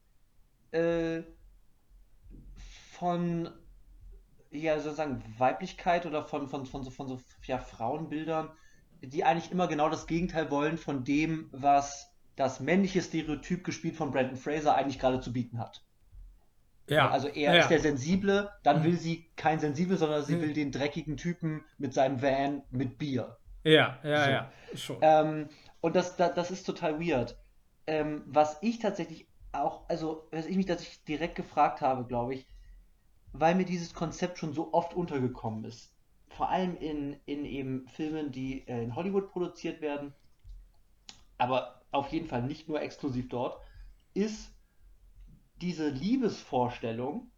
äh, von ja, sozusagen Weiblichkeit oder von, von, von so, von so ja, Frauenbildern, die eigentlich immer genau das Gegenteil wollen von dem, was das männliche Stereotyp gespielt von Brandon Fraser eigentlich gerade zu bieten hat. Ja. Also er ja. ist der Sensible, dann mhm. will sie kein Sensibel, sondern sie mhm. will den dreckigen Typen mit seinem Van mit Bier. Ja, ja, so. ja. Schon. Ähm, und das, das, das, ist total weird. Ähm, was ich tatsächlich auch, also, was ich mich tatsächlich direkt gefragt habe, glaube ich, weil mir dieses Konzept schon so oft untergekommen ist vor allem in, in eben Filmen, die äh, in Hollywood produziert werden, aber auf jeden Fall nicht nur exklusiv dort, ist diese Liebesvorstellung,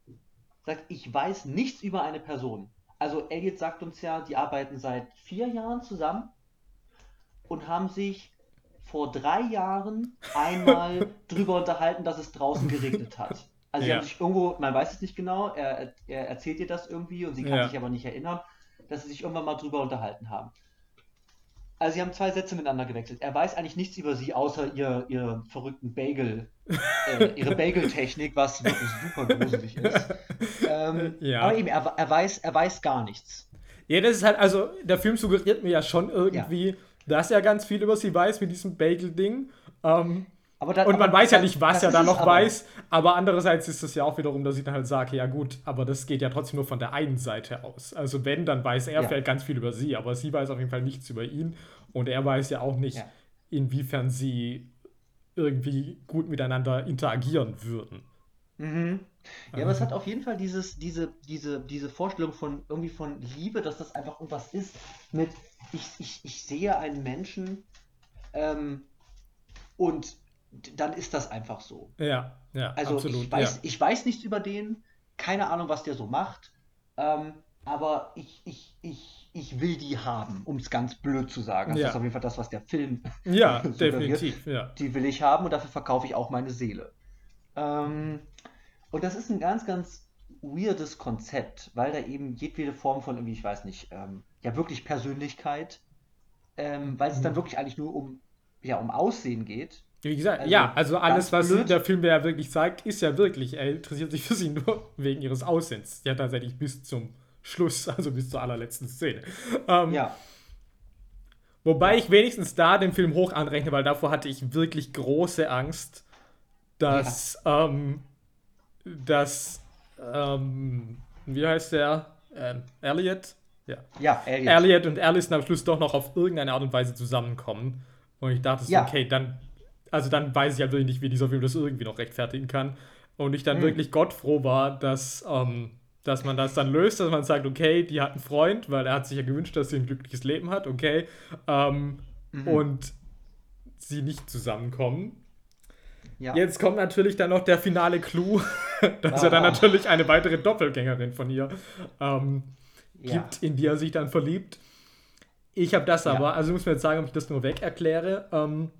sagt, ich weiß nichts über eine Person. Also Elliot sagt uns ja, die arbeiten seit vier Jahren zusammen und haben sich vor drei Jahren einmal drüber unterhalten, dass es draußen geregnet hat. Also ja. sie haben sich irgendwo, man weiß es nicht genau, er, er erzählt ihr das irgendwie und sie kann ja. sich aber nicht erinnern dass sie sich irgendwann mal drüber unterhalten haben. Also sie haben zwei Sätze miteinander gewechselt. Er weiß eigentlich nichts über sie, außer ihr, ihr verrückten Bagel, äh, ihre Bagel-Technik, was wirklich super gruselig ist. Ähm, ja. Aber eben, er, er, weiß, er weiß gar nichts. Ja, das ist halt, also der Film suggeriert mir ja schon irgendwie, ja. dass er ganz viel über sie weiß mit diesem Bagel-Ding. Ähm, dann, und man weiß ja nicht, was er da noch aber. weiß. Aber andererseits ist es ja auch wiederum, dass ich dann halt sage, ja gut, aber das geht ja trotzdem nur von der einen Seite aus. Also wenn, dann weiß er ja. vielleicht ganz viel über sie, aber sie weiß auf jeden Fall nichts über ihn. Und er weiß ja auch nicht, ja. inwiefern sie irgendwie gut miteinander interagieren würden. Mhm. Ja, aber es hat auf jeden Fall dieses, diese, diese, diese Vorstellung von irgendwie von Liebe, dass das einfach irgendwas ist mit, ich, ich, ich sehe einen Menschen ähm, und dann ist das einfach so. Ja, ja. Also absolut, ich, weiß, ja. ich weiß nichts über den, keine Ahnung, was der so macht, ähm, aber ich, ich, ich, ich will die haben, um es ganz blöd zu sagen. Das ja. ist auf jeden Fall das, was der Film Ja, definitiv. Ja. Die will ich haben und dafür verkaufe ich auch meine Seele. Ähm, und das ist ein ganz, ganz weirdes Konzept, weil da eben jedwede Form von irgendwie, ich weiß nicht, ähm, ja wirklich Persönlichkeit, ähm, weil es mhm. dann wirklich eigentlich nur um, ja, um Aussehen geht wie gesagt, also, ja, also alles, was blöd. der Film ja wirklich sagt, ist ja wirklich, er interessiert sich für sie nur wegen ihres Aussehens. Ja, tatsächlich bis zum Schluss, also bis zur allerletzten Szene. Ähm, ja. Wobei ich wenigstens da den Film hoch anrechne, weil davor hatte ich wirklich große Angst, dass, ja. ähm, dass, ähm, wie heißt der? Ähm, Elliot? Ja. Ja, Elliot. Elliot und Alice am Schluss doch noch auf irgendeine Art und Weise zusammenkommen. Und ich dachte, ja. okay, dann also dann weiß ich halt wirklich nicht, wie dieser Film das irgendwie noch rechtfertigen kann. Und ich dann mhm. wirklich gottfroh war, dass, ähm, dass man das dann löst, dass man sagt, okay, die hat einen Freund, weil er hat sich ja gewünscht, dass sie ein glückliches Leben hat, okay. Ähm, mhm. Und sie nicht zusammenkommen. Ja. Jetzt kommt natürlich dann noch der finale Clou, dass ah. er dann natürlich eine weitere Doppelgängerin von ihr ähm, ja. gibt, in die er sich dann verliebt. Ich habe das aber, ja. also muss man jetzt sagen, ob ich das nur weg erkläre. Ähm,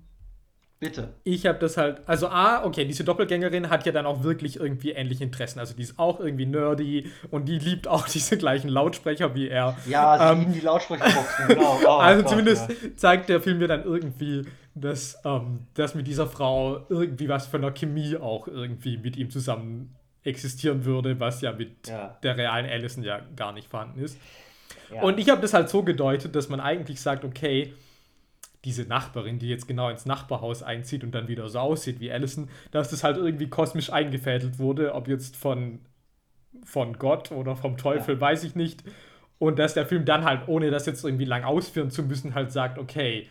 Bitte. Ich habe das halt, also A, okay, diese Doppelgängerin hat ja dann auch wirklich irgendwie ähnliche Interessen. Also die ist auch irgendwie nerdy und die liebt auch diese gleichen Lautsprecher wie er. Ja, sie ähm, lieben die Lautsprecherboxen, genau. Oh, also Gott, zumindest ja. zeigt der Film mir dann irgendwie, dass, ähm, dass mit dieser Frau irgendwie was von der Chemie auch irgendwie mit ihm zusammen existieren würde, was ja mit ja. der realen Allison ja gar nicht vorhanden ist. Ja. Und ich habe das halt so gedeutet, dass man eigentlich sagt, okay, diese Nachbarin, die jetzt genau ins Nachbarhaus einzieht und dann wieder so aussieht wie Allison, dass das halt irgendwie kosmisch eingefädelt wurde, ob jetzt von, von Gott oder vom Teufel, ja. weiß ich nicht. Und dass der Film dann halt, ohne das jetzt irgendwie lang ausführen zu müssen, halt sagt, okay,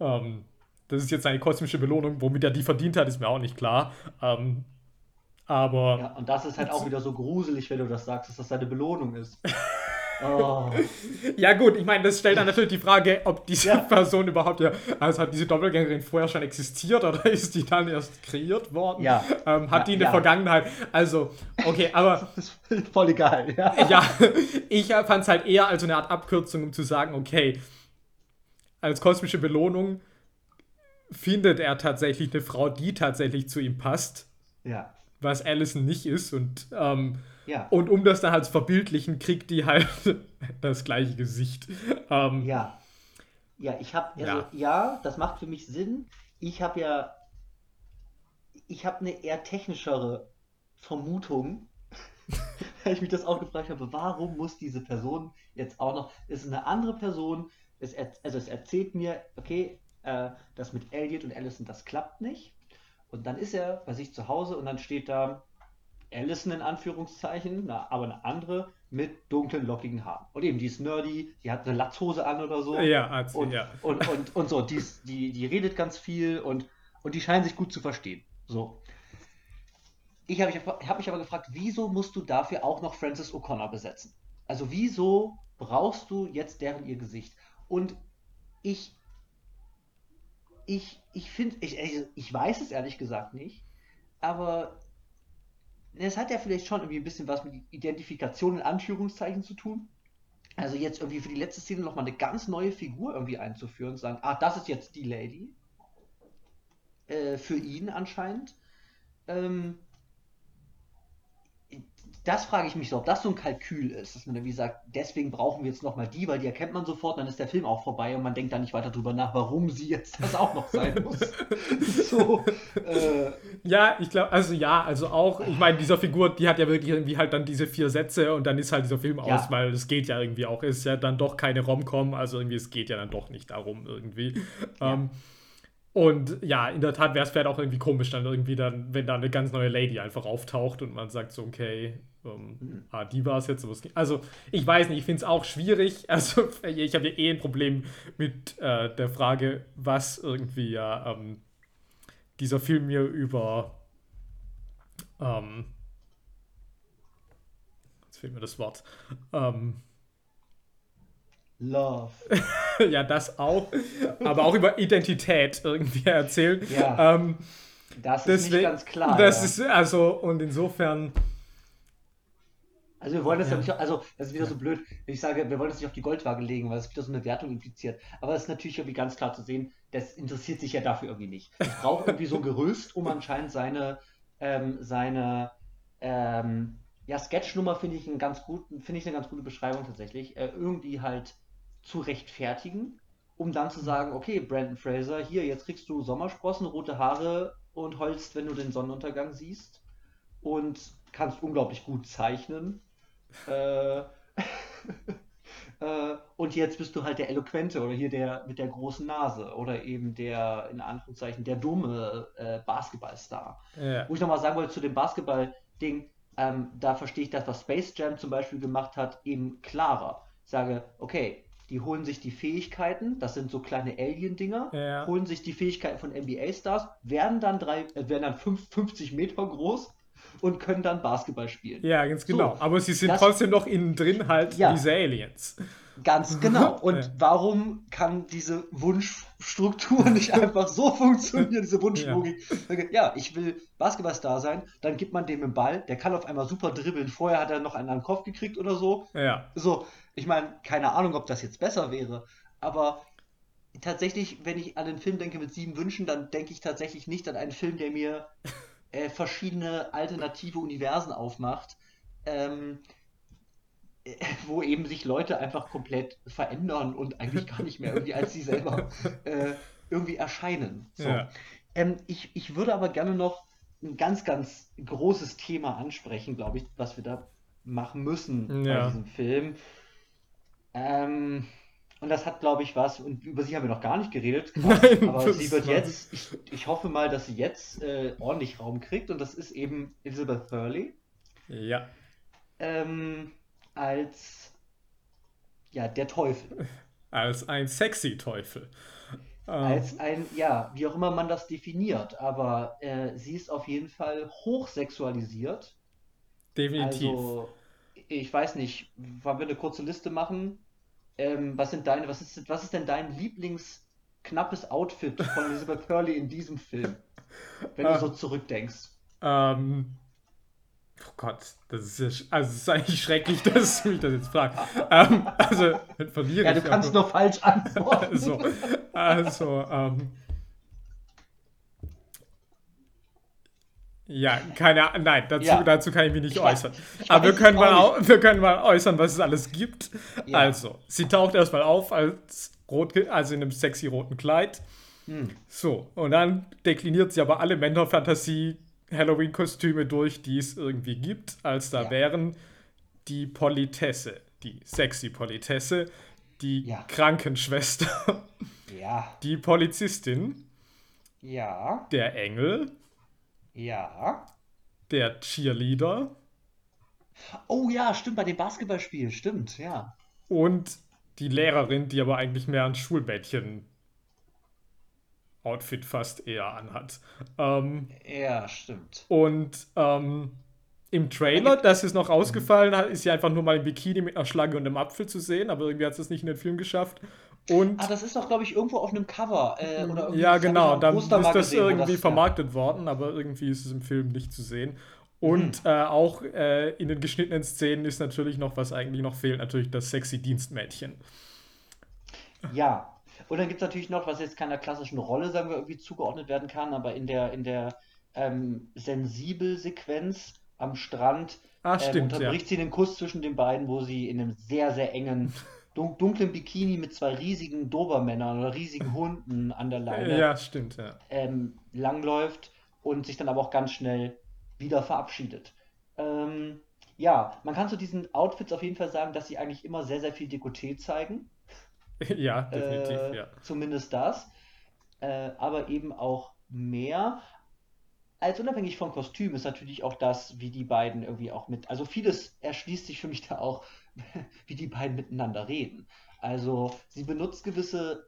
ähm, das ist jetzt eine kosmische Belohnung, womit er die verdient hat, ist mir auch nicht klar. Ähm, aber. Ja, und das ist halt auch wieder so gruselig, wenn du das sagst, dass das seine Belohnung ist. Oh. Ja, gut, ich meine, das stellt dann natürlich die Frage, ob diese ja. Person überhaupt ja, also hat diese Doppelgängerin vorher schon existiert oder ist die dann erst kreiert worden? Ja. Ähm, hat ja, die in der Vergangenheit, also, okay, aber. Das ist voll egal, ja. Ja, ich fand es halt eher als eine Art Abkürzung, um zu sagen, okay, als kosmische Belohnung findet er tatsächlich eine Frau, die tatsächlich zu ihm passt. Ja. Was Allison nicht ist und ähm, ja. Und um das dann halt zu verbildlichen, kriegt die halt das gleiche Gesicht. Ähm, ja. Ja, ich habe, also ja. ja. das macht für mich Sinn. Ich habe ja, ich habe eine eher technischere Vermutung, weil ich mich das auch gefragt habe, warum muss diese Person jetzt auch noch, ist eine andere Person, es, also es erzählt mir, okay, äh, das mit Elliot und Allison, das klappt nicht. Und dann ist er bei sich zu Hause und dann steht da, Allison in Anführungszeichen, na, aber eine andere mit dunklen, lockigen Haaren. Und eben, die ist nerdy, die hat eine Latzhose an oder so. Ja, hat sie, und, ja. Und, und, und so, die, ist, die, die redet ganz viel und, und die scheinen sich gut zu verstehen. So. Ich habe mich, hab mich aber gefragt, wieso musst du dafür auch noch Francis O'Connor besetzen? Also wieso brauchst du jetzt deren ihr Gesicht? Und ich, ich, ich finde, ich, ich weiß es ehrlich gesagt nicht, aber es hat ja vielleicht schon irgendwie ein bisschen was mit Identifikation in Anführungszeichen zu tun. Also jetzt irgendwie für die letzte Szene nochmal eine ganz neue Figur irgendwie einzuführen und sagen, ah, das ist jetzt die Lady. Äh, für ihn anscheinend. Ähm, das frage ich mich so, ob das so ein Kalkül ist, dass man wie sagt, deswegen brauchen wir jetzt nochmal die, weil die erkennt man sofort, dann ist der Film auch vorbei und man denkt da nicht weiter drüber nach, warum sie jetzt das auch noch sein muss. so, äh, ja, ich glaube, also ja, also auch, ich meine, dieser Figur, die hat ja wirklich irgendwie halt dann diese vier Sätze und dann ist halt dieser Film ja. aus, weil es geht ja irgendwie auch, ist ja dann doch keine Rom-Com, also irgendwie, es geht ja dann doch nicht darum irgendwie. Ja. Ähm, und ja, in der Tat wäre es vielleicht auch irgendwie komisch, dann irgendwie dann, wenn da eine ganz neue Lady einfach auftaucht und man sagt so, okay, ähm, mhm. ah, die war es jetzt. Also, ich weiß nicht, ich finde es auch schwierig. Also, ich habe ja eh ein Problem mit äh, der Frage, was irgendwie ja ähm, dieser Film mir über. Ähm, jetzt fehlt mir das Wort. Ähm, Love. ja, das auch. Aber auch über Identität irgendwie erzählen. Ja. Ähm, das ist deswegen, nicht ganz klar. Das ja. ist also, und insofern. Also wir wollen das ja, nicht, also das ist wieder so blöd, wenn ich sage, wir wollen das nicht auf die Goldwaage legen, weil es wieder so eine Wertung impliziert. Aber es ist natürlich irgendwie ganz klar zu sehen, das interessiert sich ja dafür irgendwie nicht. Es braucht irgendwie so ein Gerüst, um anscheinend seine, ähm, seine ähm, ja, Sketchnummer finde ich, einen ganz guten, finde ich eine ganz gute Beschreibung tatsächlich, äh, irgendwie halt zu rechtfertigen, um dann zu sagen, okay, Brandon Fraser, hier, jetzt kriegst du Sommersprossen, rote Haare und heulst, wenn du den Sonnenuntergang siehst und kannst unglaublich gut zeichnen. äh, äh, und jetzt bist du halt der Eloquente oder hier der mit der großen Nase oder eben der, in Anführungszeichen, der dumme äh, Basketballstar. Ja. Wo ich nochmal sagen wollte zu dem Basketball-Ding, ähm, da verstehe ich das, was Space Jam zum Beispiel gemacht hat, eben klarer. Ich sage, okay, die holen sich die Fähigkeiten, das sind so kleine Alien-Dinger, ja. holen sich die Fähigkeiten von NBA-Stars, werden dann drei, äh, werden dann fünf, 50 Meter groß und können dann Basketball spielen. Ja, ganz genau. So, Aber sie sind das, trotzdem noch innen drin halt ja, diese Aliens. Ganz genau. Und ja. warum kann diese Wunschstruktur nicht einfach so funktionieren, diese Wunschlogik? Ja. ja, ich will Basketballstar sein, dann gibt man dem einen Ball, der kann auf einmal super dribbeln. Vorher hat er noch einen an den Kopf gekriegt oder so. Ja. So, ich meine, keine Ahnung, ob das jetzt besser wäre, aber tatsächlich, wenn ich an den Film denke mit sieben Wünschen, dann denke ich tatsächlich nicht an einen Film, der mir äh, verschiedene alternative Universen aufmacht, ähm, äh, wo eben sich Leute einfach komplett verändern und eigentlich gar nicht mehr irgendwie als sie selber äh, irgendwie erscheinen. So. Ja. Ähm, ich, ich würde aber gerne noch ein ganz, ganz großes Thema ansprechen, glaube ich, was wir da machen müssen ja. bei diesem Film. Ähm, und das hat, glaube ich, was, und über sie haben wir noch gar nicht geredet, Nein, aber sie wird jetzt, ich, ich hoffe mal, dass sie jetzt äh, ordentlich Raum kriegt, und das ist eben Elizabeth Hurley. Ja. Ähm, als, ja, der Teufel. Als ein sexy Teufel. Als ähm. ein, ja, wie auch immer man das definiert, aber äh, sie ist auf jeden Fall hochsexualisiert. Definitiv. Also, ich weiß nicht, wollen wir eine kurze Liste machen? Ähm, was sind deine, was ist, was ist denn dein Lieblingsknappes Outfit von Elizabeth Hurley in diesem Film? Wenn du ah. so zurückdenkst. Ähm, oh Gott, das ist ja, also es ist eigentlich schrecklich, dass du mich das jetzt fragst. ähm, also, verliere ja, du kannst nur falsch antworten. so, also, ähm, Ja, keine Ahnung. Nein, dazu, ja. dazu kann ich mich nicht ich äußern. Weiß, Aber wir können, mal au, wir können mal äußern, was es alles gibt. Ja. Also, sie taucht erstmal auf als rot, also in einem sexy roten Kleid. Hm. So, und dann dekliniert sie aber alle Männerfantasie Halloween-Kostüme durch, die es irgendwie gibt, als da ja. wären die Politesse, die sexy Politesse, die. Krankenschwester, ja. die Polizistin, ja. der Engel, ja. Der Cheerleader. Oh ja, stimmt, bei dem Basketballspiel, stimmt, ja. Und die Lehrerin, die aber eigentlich mehr ein Schulmädchen Outfit fast eher anhat. Ähm, ja, stimmt. Und ähm, im Trailer, das ist noch ausgefallen, ist sie einfach nur mal im Bikini mit einer Schlange und einem Apfel zu sehen, aber irgendwie hat es nicht in den Film geschafft. Und ah, das ist doch, glaube ich, irgendwo auf einem Cover. Äh, oder ja, genau, dann ist das gesehen, irgendwie das, vermarktet ja. worden, aber irgendwie ist es im Film nicht zu sehen. Und hm. äh, auch äh, in den geschnittenen Szenen ist natürlich noch, was eigentlich noch fehlt, natürlich das sexy Dienstmädchen. Ja, und dann gibt es natürlich noch, was jetzt keiner klassischen Rolle, sagen wir, irgendwie zugeordnet werden kann, aber in der, in der ähm, Sensibel-Sequenz am Strand Ah, ähm, stimmt. unterbricht ja. sie den Kuss zwischen den beiden, wo sie in einem sehr, sehr engen, dunklen Bikini mit zwei riesigen Dobermännern oder riesigen Hunden an der Leine ja, stimmt, ja. Ähm, langläuft und sich dann aber auch ganz schnell wieder verabschiedet. Ähm, ja, man kann zu diesen Outfits auf jeden Fall sagen, dass sie eigentlich immer sehr, sehr viel Dekolleté zeigen. ja, definitiv, äh, ja. Zumindest das. Äh, aber eben auch mehr. Als unabhängig vom Kostüm ist natürlich auch das, wie die beiden irgendwie auch mit. Also vieles erschließt sich für mich da auch, wie die beiden miteinander reden. Also sie benutzt gewisse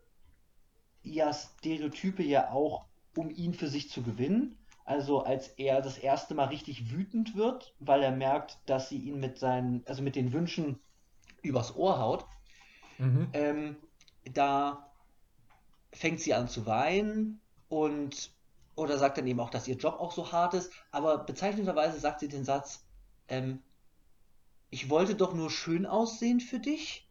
ja, Stereotype ja auch, um ihn für sich zu gewinnen. Also als er das erste Mal richtig wütend wird, weil er merkt, dass sie ihn mit seinen, also mit den Wünschen übers Ohr haut, mhm. ähm, da fängt sie an zu weinen und oder sagt dann eben auch, dass ihr Job auch so hart ist, aber bezeichnenderweise sagt sie den Satz, ähm, ich wollte doch nur schön aussehen für dich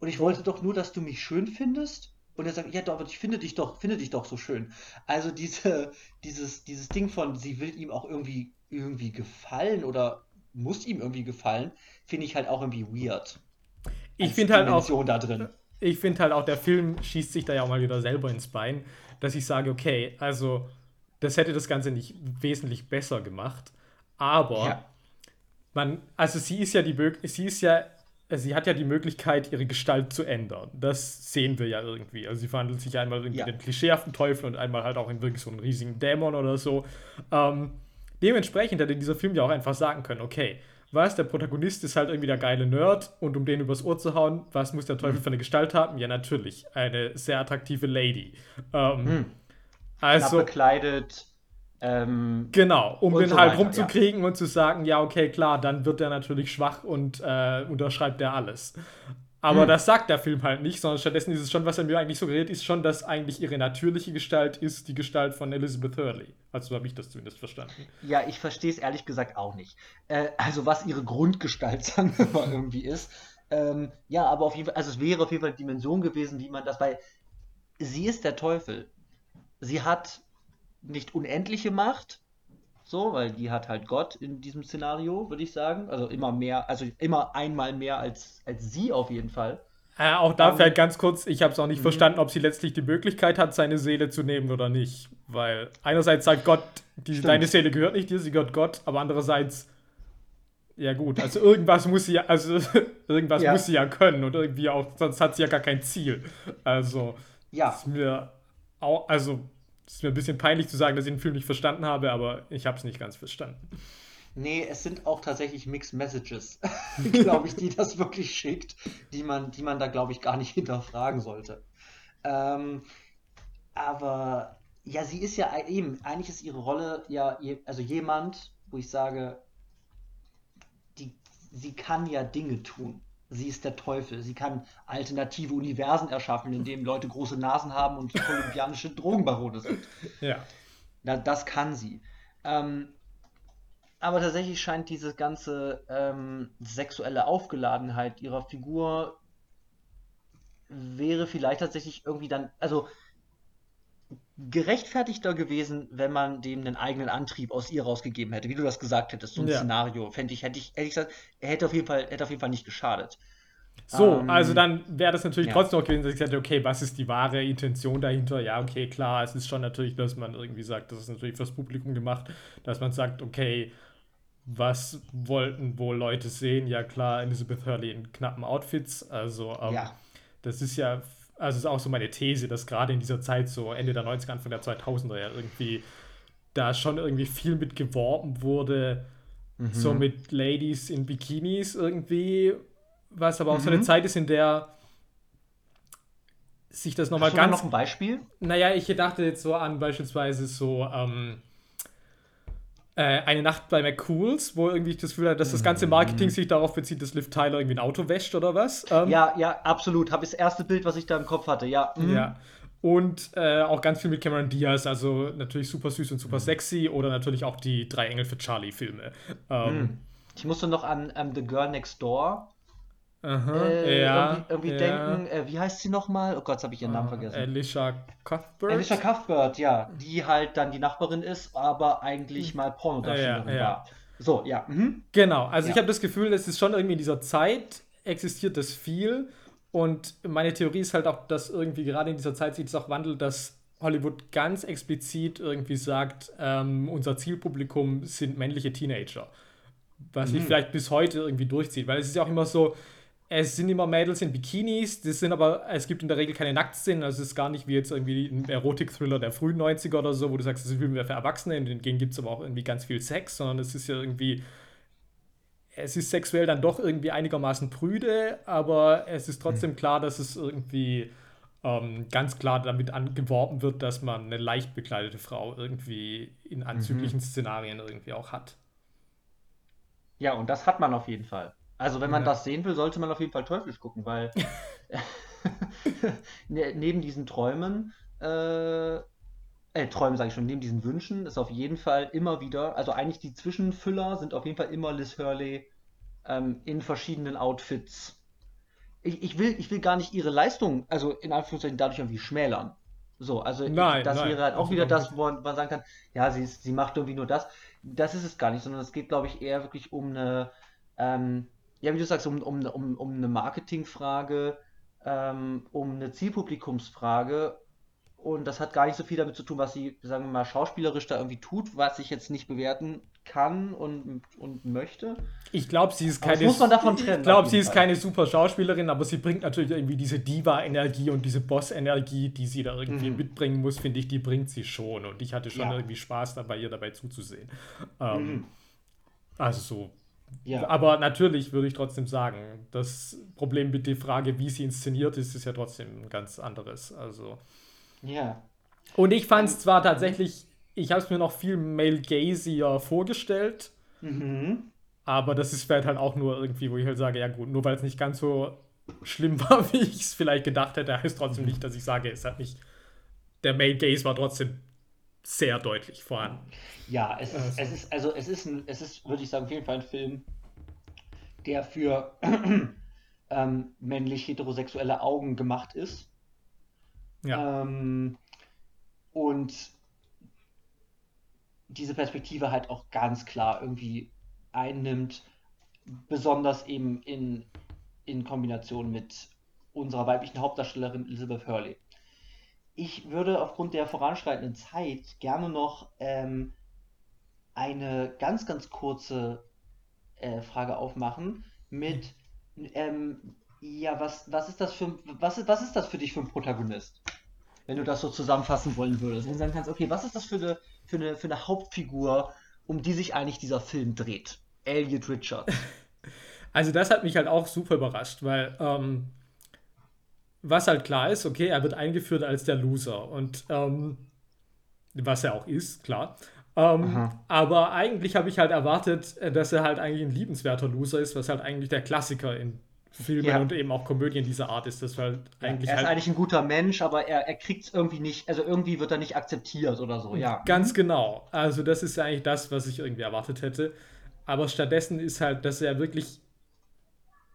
und ich wollte doch nur, dass du mich schön findest und er sagt, ja, doch, aber ich finde dich doch, finde dich doch so schön. Also diese, dieses, dieses Ding von, sie will ihm auch irgendwie, irgendwie gefallen oder muss ihm irgendwie gefallen, finde ich halt auch irgendwie weird. Ich finde halt auch, da drin. Ich finde halt auch, der Film schießt sich da ja auch mal wieder selber ins Bein, dass ich sage, okay, also das hätte das Ganze nicht wesentlich besser gemacht, aber ja. Man, also sie ist ja die, sie ist ja sie hat ja die Möglichkeit, ihre Gestalt zu ändern. Das sehen wir ja irgendwie. Also sie verhandelt sich einmal irgendwie ja. den klischeehaften Teufel und einmal halt auch in wirklich so einen riesigen Dämon oder so. Ähm, dementsprechend hätte dieser Film ja auch einfach sagen können, okay, was, der Protagonist ist halt irgendwie der geile Nerd und um den übers Ohr zu hauen, was muss der Teufel mhm. für eine Gestalt haben? Ja, natürlich, eine sehr attraktive Lady. Ähm, mhm. Also bekleidet, ähm, genau, um den so halt weiter, rumzukriegen ja. und zu sagen, ja, okay, klar, dann wird er natürlich schwach und äh, unterschreibt er alles. Aber hm. das sagt der Film halt nicht, sondern stattdessen ist es schon, was er mir eigentlich suggeriert, ist schon, dass eigentlich ihre natürliche Gestalt ist die Gestalt von Elizabeth Hurley. Also habe ich das zumindest verstanden. Ja, ich verstehe es ehrlich gesagt auch nicht. Äh, also was ihre Grundgestalt, sagen wir mal, irgendwie ist. Ähm, ja, aber auf jeden Fall, also es wäre auf jeden Fall eine Dimension gewesen, wie man das, weil sie ist der Teufel. Sie hat nicht unendliche Macht, so, weil die hat halt Gott in diesem Szenario, würde ich sagen. Also immer mehr, also immer einmal mehr als, als sie auf jeden Fall. Äh, auch da um, fällt ganz kurz, ich habe es auch nicht mhm. verstanden, ob sie letztlich die Möglichkeit hat, seine Seele zu nehmen oder nicht. Weil einerseits sagt Gott, die, deine Seele gehört nicht dir, sie gehört Gott, aber andererseits, ja gut, also irgendwas muss sie ja, also irgendwas ja. muss sie ja können und irgendwie auch, sonst hat sie ja gar kein Ziel. Also, ja. ist mir auch, also es ist mir ein bisschen peinlich zu sagen, dass ich den Film nicht verstanden habe, aber ich habe es nicht ganz verstanden. Nee, es sind auch tatsächlich Mixed Messages, glaube ich, die das wirklich schickt, die man, die man da, glaube ich, gar nicht hinterfragen sollte. Ähm, aber ja, sie ist ja eben, eigentlich ist ihre Rolle ja, also jemand, wo ich sage, die, sie kann ja Dinge tun sie ist der Teufel. Sie kann alternative Universen erschaffen, in denen Leute große Nasen haben und kolumbianische Drogenbarone sind. Ja. Na, das kann sie. Ähm, aber tatsächlich scheint diese ganze ähm, sexuelle Aufgeladenheit ihrer Figur wäre vielleicht tatsächlich irgendwie dann, also gerechtfertigter gewesen, wenn man dem einen eigenen Antrieb aus ihr rausgegeben hätte, wie du das gesagt hättest, so ein ja. Szenario, fände ich, hätte ich, hätte ich gesagt, er hätte auf jeden Fall, hätte auf jeden Fall nicht geschadet. So, ähm, also dann wäre das natürlich ja. trotzdem auch gewesen, dass ich sagte, okay, was ist die wahre Intention dahinter? Ja, okay, klar, es ist schon natürlich, dass man irgendwie sagt, das ist natürlich fürs Publikum gemacht, dass man sagt, okay, was wollten wohl Leute sehen? Ja, klar, Elizabeth Hurley in knappen Outfits, also ähm, ja. das ist ja also ist auch so meine These, dass gerade in dieser Zeit, so Ende der 90er, Anfang der 2000er, ja irgendwie da schon irgendwie viel mit geworben wurde, mhm. so mit Ladies in Bikinis irgendwie, was aber auch mhm. so eine mhm. Zeit ist, in der sich das nochmal ganz. noch ein Beispiel? Naja, ich dachte jetzt so an beispielsweise so, ähm, äh, eine Nacht bei McCools, wo irgendwie das Gefühl hat, dass das ganze Marketing mhm. sich darauf bezieht, dass Liv Tyler irgendwie ein Auto wäscht oder was. Ähm, ja, ja, absolut. Habe ich das erste Bild, was ich da im Kopf hatte, ja. Mhm. Ja. Und äh, auch ganz viel mit Cameron Diaz, also natürlich super süß und super mhm. sexy oder natürlich auch die Drei Engel für Charlie-Filme. Ähm, mhm. ich musste noch an um, The Girl Next Door Aha, äh, ja, irgendwie, irgendwie ja. denken, äh, wie heißt sie nochmal? Oh Gott, jetzt habe ich ihren Namen ah, vergessen. Alicia Cuthbert. Alicia Cuthbert, ja, die halt dann die Nachbarin ist, aber eigentlich hm. mal Pornodarstellerin ja, ja, war. So, ja. Mhm. Genau, also ich habe das Gefühl, es ist schon irgendwie in dieser Zeit existiert das viel. Und meine Theorie ist halt auch, dass irgendwie gerade in dieser Zeit sich das auch wandelt, dass Hollywood ganz explizit irgendwie sagt, ähm, unser Zielpublikum sind männliche Teenager. Was mhm. sich vielleicht bis heute irgendwie durchzieht. Weil es ist ja auch immer so, es sind immer Mädels in Bikinis, das sind aber, es gibt in der Regel keine Nacktszenen, also es ist gar nicht wie jetzt irgendwie ein Erotik-Thriller der frühen 90er oder so, wo du sagst, das ist Film für Erwachsene, in denen gibt es aber auch irgendwie ganz viel Sex, sondern es ist ja irgendwie, es ist sexuell dann doch irgendwie einigermaßen prüde, aber es ist trotzdem mhm. klar, dass es irgendwie ähm, ganz klar damit angeworben wird, dass man eine leicht bekleidete Frau irgendwie in anzüglichen mhm. Szenarien irgendwie auch hat. Ja, und das hat man auf jeden Fall. Also wenn man ja. das sehen will, sollte man auf jeden Fall teuflisch gucken, weil ne, neben diesen Träumen, äh, äh, Träumen sage ich schon, neben diesen Wünschen ist auf jeden Fall immer wieder, also eigentlich die Zwischenfüller sind auf jeden Fall immer Liz Hurley ähm, in verschiedenen Outfits. Ich, ich, will, ich will gar nicht ihre Leistung, also in Anführungszeichen dadurch irgendwie schmälern. So, also nein, das nein, wäre halt auch wieder das, wo man sagen kann, ja, sie, sie macht irgendwie nur das. Das ist es gar nicht, sondern es geht, glaube ich, eher wirklich um eine, ähm, ja, wie du sagst, um, um, um, um eine Marketingfrage, ähm, um eine Zielpublikumsfrage. Und das hat gar nicht so viel damit zu tun, was sie, sagen wir mal, schauspielerisch da irgendwie tut, was ich jetzt nicht bewerten kann und, und möchte. Ich glaube, sie ist keine. muss man davon trennen. Ich glaube, sie ist Fall. keine super Schauspielerin, aber sie bringt natürlich irgendwie diese Diva-Energie und diese Boss-Energie, die sie da irgendwie mhm. mitbringen muss, finde ich, die bringt sie schon. Und ich hatte schon ja. irgendwie Spaß dabei, ihr dabei zuzusehen. Ähm, mhm. Also so ja. Aber natürlich würde ich trotzdem sagen, das Problem mit der Frage, wie sie inszeniert ist, ist ja trotzdem ein ganz anderes. Also. Ja. Und ich fand es zwar tatsächlich, ich habe es mir noch viel male gazier vorgestellt, mhm. aber das ist vielleicht halt auch nur irgendwie, wo ich halt sage, ja gut, nur weil es nicht ganz so schlimm war, wie ich es vielleicht gedacht hätte, heißt trotzdem nicht, dass ich sage, es hat nicht, der male gaze war trotzdem sehr deutlich vorhanden. Ja, es ist, also. es ist, also es ist, ein, es ist, würde ich sagen, auf jeden Fall ein Film, der für ähm, männlich heterosexuelle Augen gemacht ist. Ja. Ähm, und diese Perspektive halt auch ganz klar irgendwie einnimmt, besonders eben in, in Kombination mit unserer weiblichen Hauptdarstellerin Elizabeth Hurley. Ich würde aufgrund der voranschreitenden Zeit gerne noch ähm, eine ganz, ganz kurze äh, Frage aufmachen mit, ähm, ja, was, was, ist das für, was, was ist das für dich für ein Protagonist? Wenn du das so zusammenfassen wollen würdest. Wenn du sagen kannst, okay, was ist das für eine, für eine, für eine Hauptfigur, um die sich eigentlich dieser Film dreht? Elliot Richards. Also das hat mich halt auch super überrascht, weil ähm, was halt klar ist, okay, er wird eingeführt als der Loser und ähm, was er auch ist, klar. Ähm, aber eigentlich habe ich halt erwartet, äh, dass er halt eigentlich ein liebenswerter Loser ist, was halt eigentlich der Klassiker in Filmen ja. und eben auch Komödien dieser Art ist. Das halt eigentlich ja, er ist halt eigentlich ein guter Mensch, aber er, er kriegt es irgendwie nicht, also irgendwie wird er nicht akzeptiert oder so, ja. Ganz genau. Also das ist eigentlich das, was ich irgendwie erwartet hätte. Aber stattdessen ist halt, dass er wirklich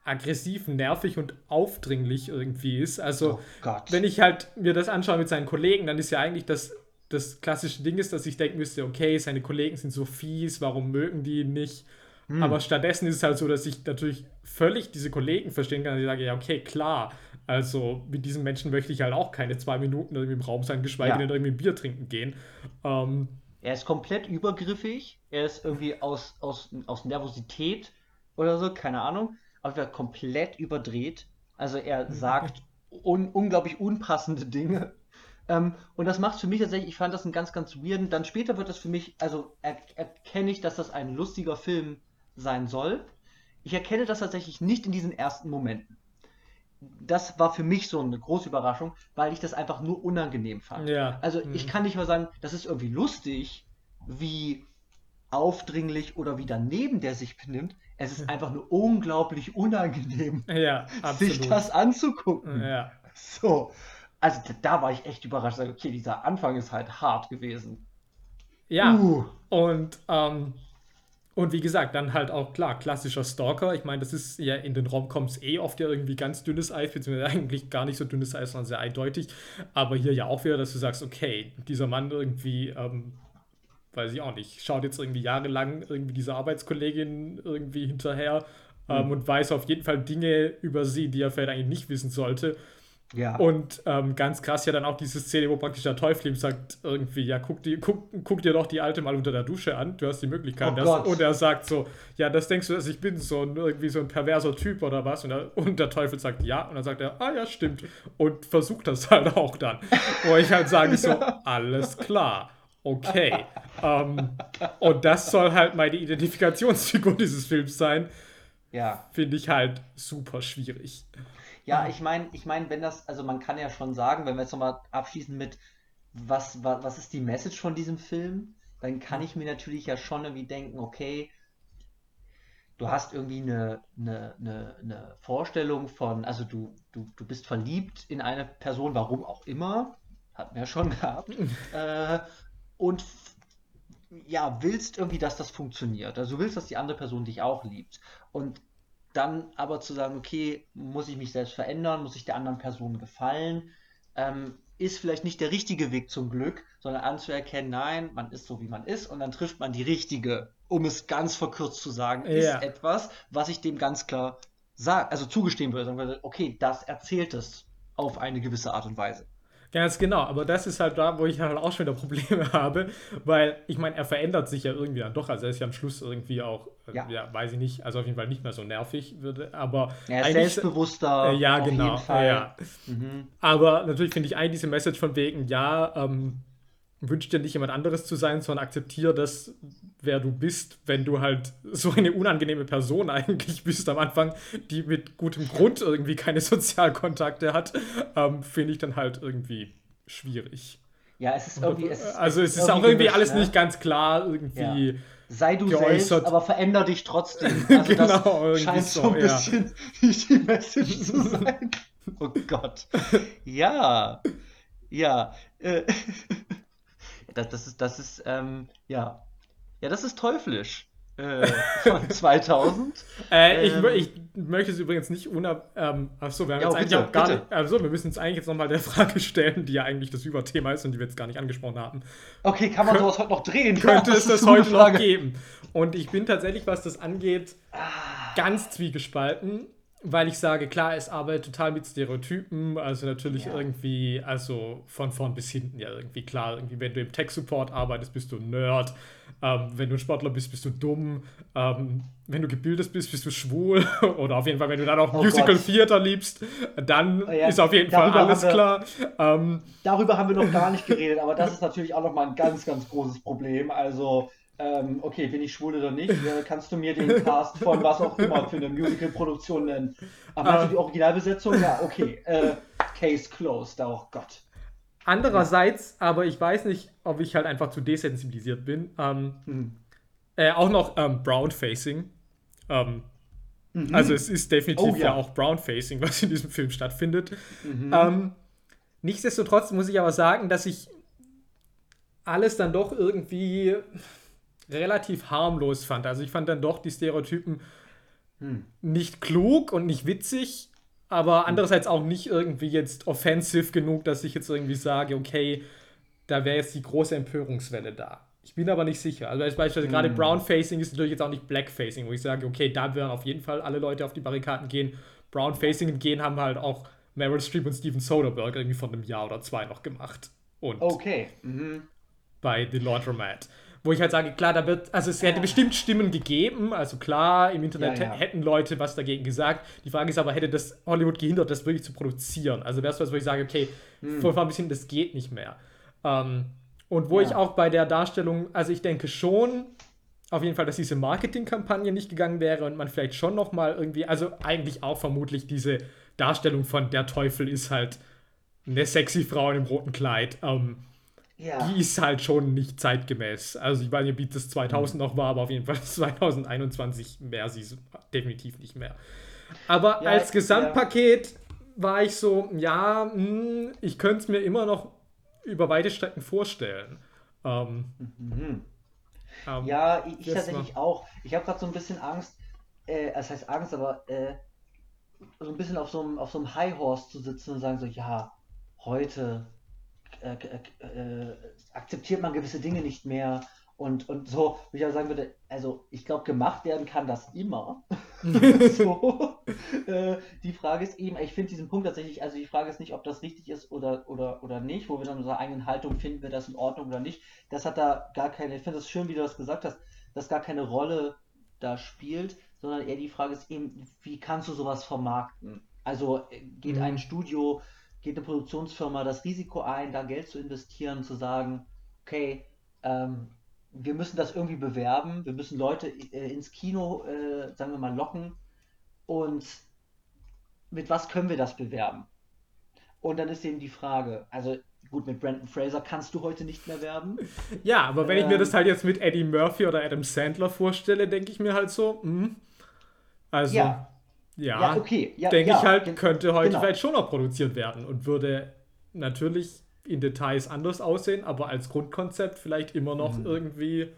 aggressiv, nervig und aufdringlich irgendwie ist. Also, oh wenn ich halt mir das anschaue mit seinen Kollegen, dann ist ja eigentlich das, das klassische Ding ist, dass ich denken müsste, okay, seine Kollegen sind so fies, warum mögen die ihn nicht? Hm. Aber stattdessen ist es halt so, dass ich natürlich völlig diese Kollegen verstehen kann. Und ich sage, ja, okay, klar. Also mit diesen Menschen möchte ich halt auch keine zwei Minuten irgendwie im Raum sein, geschweige ja. denn irgendwie ein Bier trinken gehen. Ähm, er ist komplett übergriffig. Er ist irgendwie aus, aus, aus Nervosität oder so, keine Ahnung aber er komplett überdreht. Also er mhm. sagt un unglaublich unpassende Dinge. Ähm, und das macht für mich tatsächlich, ich fand das einen ganz, ganz weirden. Dann später wird das für mich, also er, erkenne ich, dass das ein lustiger Film sein soll. Ich erkenne das tatsächlich nicht in diesen ersten Momenten. Das war für mich so eine große Überraschung, weil ich das einfach nur unangenehm fand. Ja. Also mhm. ich kann nicht mal sagen, das ist irgendwie lustig, wie aufdringlich oder wie daneben der sich benimmt. Es ist einfach nur unglaublich unangenehm, ja, sich das anzugucken. Ja. So. Also da war ich echt überrascht. Okay, dieser Anfang ist halt hart gewesen. Ja. Uh. Und, ähm, und wie gesagt, dann halt auch klar, klassischer Stalker. Ich meine, das ist ja in den Romcoms eh oft ja irgendwie ganz dünnes Eis, beziehungsweise eigentlich gar nicht so dünnes Eis, sondern sehr eindeutig. Aber hier ja auch wieder, dass du sagst, okay, dieser Mann irgendwie ähm, weiß ich auch nicht, schaut jetzt irgendwie jahrelang irgendwie diese Arbeitskollegin irgendwie hinterher mhm. ähm, und weiß auf jeden Fall Dinge über sie, die er vielleicht eigentlich nicht wissen sollte. Ja. Und ähm, ganz krass ja dann auch diese Szene, wo praktisch der Teufel ihm sagt, irgendwie, ja, guck, die, guck, guck dir doch die alte mal unter der Dusche an, du hast die Möglichkeit. Oh das, und er sagt so, ja, das denkst du, dass ich bin so ein, irgendwie so ein perverser Typ oder was? Und der, und der Teufel sagt ja. Und dann sagt er, ah ja, stimmt. Und versucht das halt auch dann. Wo ich halt sage so, alles klar. Okay. ähm, und das soll halt meine Identifikationsfigur dieses Films sein. Ja. Finde ich halt super schwierig. Ja, ich meine, ich meine, wenn das, also man kann ja schon sagen, wenn wir jetzt nochmal abschließen mit, was, was, was ist die Message von diesem Film, dann kann ich mir natürlich ja schon irgendwie denken, okay, du hast irgendwie eine, eine, eine, eine Vorstellung von, also du, du, du bist verliebt in eine Person, warum auch immer, hatten wir ja schon gehabt, äh, und ja, willst irgendwie, dass das funktioniert. Also du willst, dass die andere Person dich auch liebt. Und dann aber zu sagen, okay, muss ich mich selbst verändern, muss ich der anderen Person gefallen, ähm, ist vielleicht nicht der richtige Weg zum Glück, sondern anzuerkennen, nein, man ist so, wie man ist und dann trifft man die richtige, um es ganz verkürzt zu sagen, ist ja. etwas, was ich dem ganz klar sag, also zugestehen würde, sagen würde, okay, das erzählt es auf eine gewisse Art und Weise. Ganz genau, aber das ist halt da, wo ich halt auch schon wieder Probleme habe, weil ich meine, er verändert sich ja irgendwie dann doch. Also er ist ja am Schluss irgendwie auch, äh, ja, ja weiß ich nicht, also auf jeden Fall nicht mehr so nervig würde, aber. Er ist selbstbewusster. Äh, ja, genau. Ja. Mhm. Aber natürlich finde ich eigentlich diese Message von wegen, ja, ähm, wünscht dir nicht jemand anderes zu sein, sondern akzeptiere das, wer du bist, wenn du halt so eine unangenehme Person eigentlich bist am Anfang, die mit gutem Grund irgendwie keine Sozialkontakte hat, ähm, finde ich dann halt irgendwie schwierig. Ja, es ist irgendwie. Es also, es ist auch irgendwie alles ne? nicht ganz klar irgendwie. Ja. Sei du geäußert. selbst, aber veränder dich trotzdem. Also genau, das scheint so ein bisschen ja. die Message zu sein. Oh Gott. Ja. Ja. Äh, das, das ist, das ist, ähm, ja. Ja, das ist teuflisch. Äh, von 2000. äh, ähm, ich, ich, möchte es übrigens nicht unab. Ähm, achso, wir haben ja, jetzt bitte, eigentlich auch gar bitte. nicht. Also, wir müssen uns eigentlich jetzt nochmal der Frage stellen, die ja eigentlich das Überthema ist und die wir jetzt gar nicht angesprochen haben. Okay, kann man Kön sowas heute noch drehen? Könnte ja, es das heute Frage. noch geben? Und ich bin tatsächlich, was das angeht, ah. ganz zwiegespalten weil ich sage, klar, es arbeitet total mit Stereotypen, also natürlich ja. irgendwie, also von vorn bis hinten ja irgendwie klar, irgendwie, wenn du im Tech-Support arbeitest, bist du ein Nerd, ähm, wenn du ein Sportler bist, bist du dumm, ähm, wenn du gebildet bist, bist du schwul oder auf jeden Fall, wenn du dann auch oh Musical Gott. Theater liebst, dann ja, ist auf jeden Fall alles wir, klar. Ähm, darüber haben wir noch gar nicht geredet, aber das ist natürlich auch nochmal ein ganz, ganz großes Problem, also ähm, okay, bin ich schwul oder nicht? Äh, kannst du mir den Cast von was auch immer für eine Musical-Produktion nennen? Aber meinst du die Originalbesetzung? Ja, okay. Äh, Case closed, oh Gott. Andererseits, ja. aber ich weiß nicht, ob ich halt einfach zu desensibilisiert bin. Ähm, hm. äh, auch noch ähm, Brown-Facing. Ähm, mhm. Also es ist definitiv oh, ja. ja. auch Brown-Facing, was in diesem Film stattfindet. Mhm. Ähm, nichtsdestotrotz muss ich aber sagen, dass ich alles dann doch irgendwie relativ harmlos fand. Also ich fand dann doch die Stereotypen hm. nicht klug und nicht witzig, aber hm. andererseits auch nicht irgendwie jetzt offensiv genug, dass ich jetzt irgendwie sage, okay, da wäre jetzt die große Empörungswelle da. Ich bin aber nicht sicher. Also beispielsweise hm. gerade Brown-Facing ist natürlich jetzt auch nicht Black-Facing, wo ich sage, okay, da werden auf jeden Fall alle Leute auf die Barrikaden gehen. Brown-Facing gehen haben halt auch Meryl Streep und Steven Soderbergh irgendwie von einem Jahr oder zwei noch gemacht. Und okay. Mhm. Bei The Laundromat wo ich halt sage, klar, da wird, also es hätte bestimmt Stimmen gegeben, also klar, im Internet ja, ja. hätten Leute was dagegen gesagt. Die Frage ist aber, hätte das Hollywood gehindert, das wirklich zu produzieren? Also wäre es was, wo ich sage, okay, hm. vor ein bisschen, das geht nicht mehr. Ähm, und wo ja. ich auch bei der Darstellung, also ich denke schon, auf jeden Fall, dass diese Marketingkampagne nicht gegangen wäre und man vielleicht schon noch mal irgendwie, also eigentlich auch vermutlich diese Darstellung von der Teufel ist halt eine sexy Frau in einem roten Kleid. Ähm, ja. die ist halt schon nicht zeitgemäß. Also ich weiß nicht, wie das 2000 mhm. noch war, aber auf jeden Fall 2021 mehr sie definitiv nicht mehr. Aber ja, als Gesamtpaket war ich so, ja, mh, hm, ich könnte es mir immer noch über weite Strecken vorstellen. Ähm, mhm. ähm, ja, ich, ich tatsächlich auch. Ich habe gerade so ein bisschen Angst, äh, das heißt Angst, aber äh, so ein bisschen auf so einem, auf so einem High Horse zu sitzen und sagen so, ja, heute äh, äh, akzeptiert man gewisse Dinge nicht mehr Und, und so, wie ich auch sagen würde, also ich glaube, gemacht werden kann das immer. so. Äh, die Frage ist eben, ich finde diesen Punkt tatsächlich, also die Frage ist nicht, ob das richtig ist oder, oder, oder nicht, wo wir dann unsere eigenen Haltung finden, wir das in Ordnung oder nicht. Das hat da gar keine, ich finde es schön, wie du das gesagt hast, dass gar keine Rolle da spielt, sondern eher die Frage ist eben, wie kannst du sowas vermarkten? Also äh, geht mhm. ein Studio, geht eine Produktionsfirma das Risiko ein, da Geld zu investieren, zu sagen, okay, ähm, wir müssen das irgendwie bewerben, wir müssen Leute äh, ins Kino, äh, sagen wir mal, locken und mit was können wir das bewerben? Und dann ist eben die Frage, also gut, mit Brandon Fraser kannst du heute nicht mehr werben. Ja, aber wenn ähm, ich mir ähm, das halt jetzt mit Eddie Murphy oder Adam Sandler vorstelle, denke ich mir halt so, mh. Hm, also, ja, ja, ja okay. Ja, denke ich halt, könnte heute genau. vielleicht schon noch produziert werden und würde natürlich in Details anders aussehen, aber als Grundkonzept vielleicht immer noch mhm. irgendwie.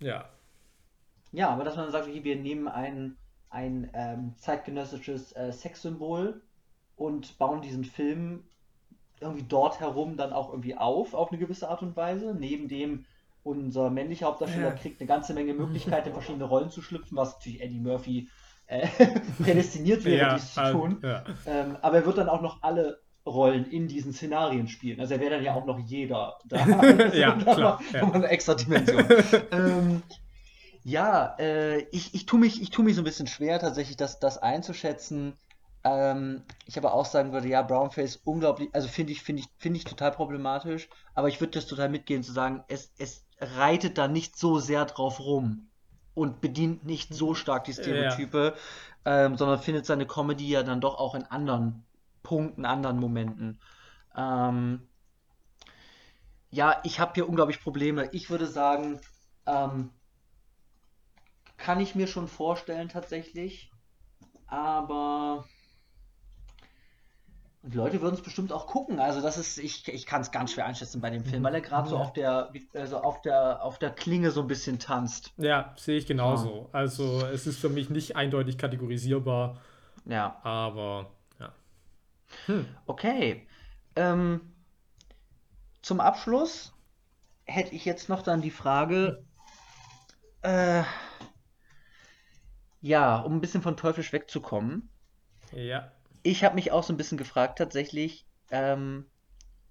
Ja. Ja, aber dass man sagt, okay, wir nehmen ein, ein ähm, zeitgenössisches äh, Sexsymbol und bauen diesen Film irgendwie dort herum dann auch irgendwie auf, auf eine gewisse Art und Weise, neben dem unser männlicher Hauptdarsteller ja. kriegt eine ganze Menge Möglichkeiten, in verschiedene Rollen zu schlüpfen, was natürlich Eddie Murphy äh, prädestiniert wäre, ja, dies zu also, tun. Ja. Ähm, aber er wird dann auch noch alle Rollen in diesen Szenarien spielen. Also er wäre dann ja auch noch jeder da. ja, klar. Ja. Eine extra Dimension. ähm, ja, äh, ich, ich tue mich, tu mich so ein bisschen schwer, tatsächlich das, das einzuschätzen. Ähm, ich aber auch sagen würde, ja, Brownface unglaublich, also finde ich, finde ich, finde ich total problematisch, aber ich würde das total mitgehen zu sagen, es, es reitet da nicht so sehr drauf rum und bedient nicht so stark die Stereotype, ja. ähm, sondern findet seine Comedy ja dann doch auch in anderen Punkten, anderen Momenten. Ähm, ja, ich habe hier unglaublich Probleme. Ich würde sagen, ähm, kann ich mir schon vorstellen tatsächlich, aber die Leute würden es bestimmt auch gucken. Also das ist, ich, ich kann es ganz schwer einschätzen bei dem Film, weil er gerade ja. so auf der, also auf der, auf der Klinge so ein bisschen tanzt. Ja, sehe ich genauso. Ja. Also es ist für mich nicht eindeutig kategorisierbar. Ja. Aber hm. Okay. Ähm, zum Abschluss hätte ich jetzt noch dann die Frage, äh, ja, um ein bisschen von Teuflisch wegzukommen. Ja. Ich habe mich auch so ein bisschen gefragt tatsächlich, ähm,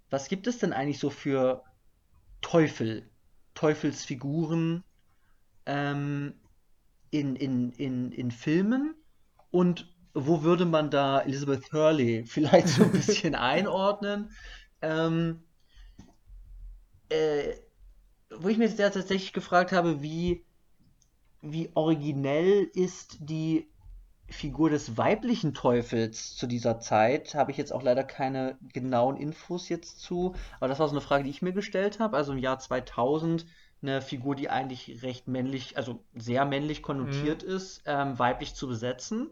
was gibt es denn eigentlich so für Teufel, Teufelsfiguren ähm, in, in, in, in Filmen und wo würde man da Elizabeth Hurley vielleicht so ein bisschen einordnen? Ähm, äh, wo ich mir jetzt tatsächlich gefragt habe, wie, wie originell ist die Figur des weiblichen Teufels zu dieser Zeit, habe ich jetzt auch leider keine genauen Infos jetzt zu, aber das war so eine Frage, die ich mir gestellt habe. Also im Jahr 2000 eine Figur, die eigentlich recht männlich, also sehr männlich konnotiert mhm. ist, ähm, weiblich zu besetzen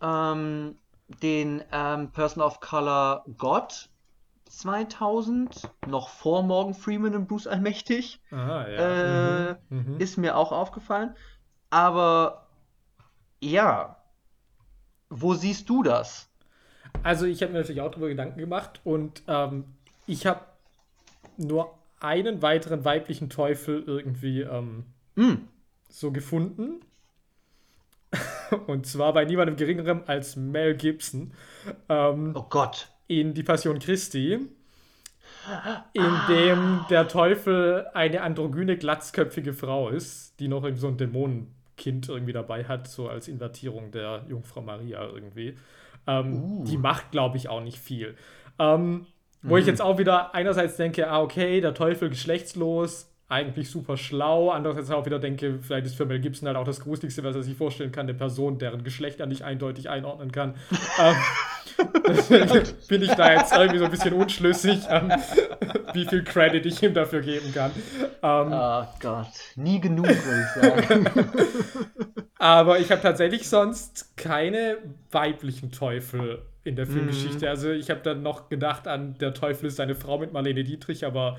ähm, den ähm, Person of Color God 2000, noch vor Morgan Freeman und Bruce Allmächtig. Aha, ja. äh, mhm, mhm. Ist mir auch aufgefallen. Aber ja, wo siehst du das? Also ich habe mir natürlich auch darüber Gedanken gemacht und ähm, ich habe nur einen weiteren weiblichen Teufel irgendwie ähm, mm. so gefunden. Und zwar bei niemandem geringerem als Mel Gibson. Ähm, oh Gott. In Die Passion Christi. In ah. dem der Teufel eine androgyne, glatzköpfige Frau ist, die noch so ein Dämonenkind irgendwie dabei hat, so als Invertierung der Jungfrau Maria irgendwie. Ähm, uh. Die macht, glaube ich, auch nicht viel. Ähm, wo mhm. ich jetzt auch wieder einerseits denke, ah, okay, der Teufel geschlechtslos, eigentlich super schlau. Andererseits auch wieder denke, vielleicht ist für Mel Gibson halt auch das Gruseligste, was er sich vorstellen kann, eine Person, deren Geschlecht er nicht eindeutig einordnen kann. ähm, deswegen bin ich da jetzt irgendwie so ein bisschen unschlüssig, ähm, wie viel Credit ich ihm dafür geben kann. Ähm, oh Gott, nie genug, würde ich sagen. Aber ich habe tatsächlich sonst keine weiblichen Teufel in der Filmgeschichte. Mhm. Also ich habe dann noch gedacht an Der Teufel ist eine Frau mit Marlene Dietrich, aber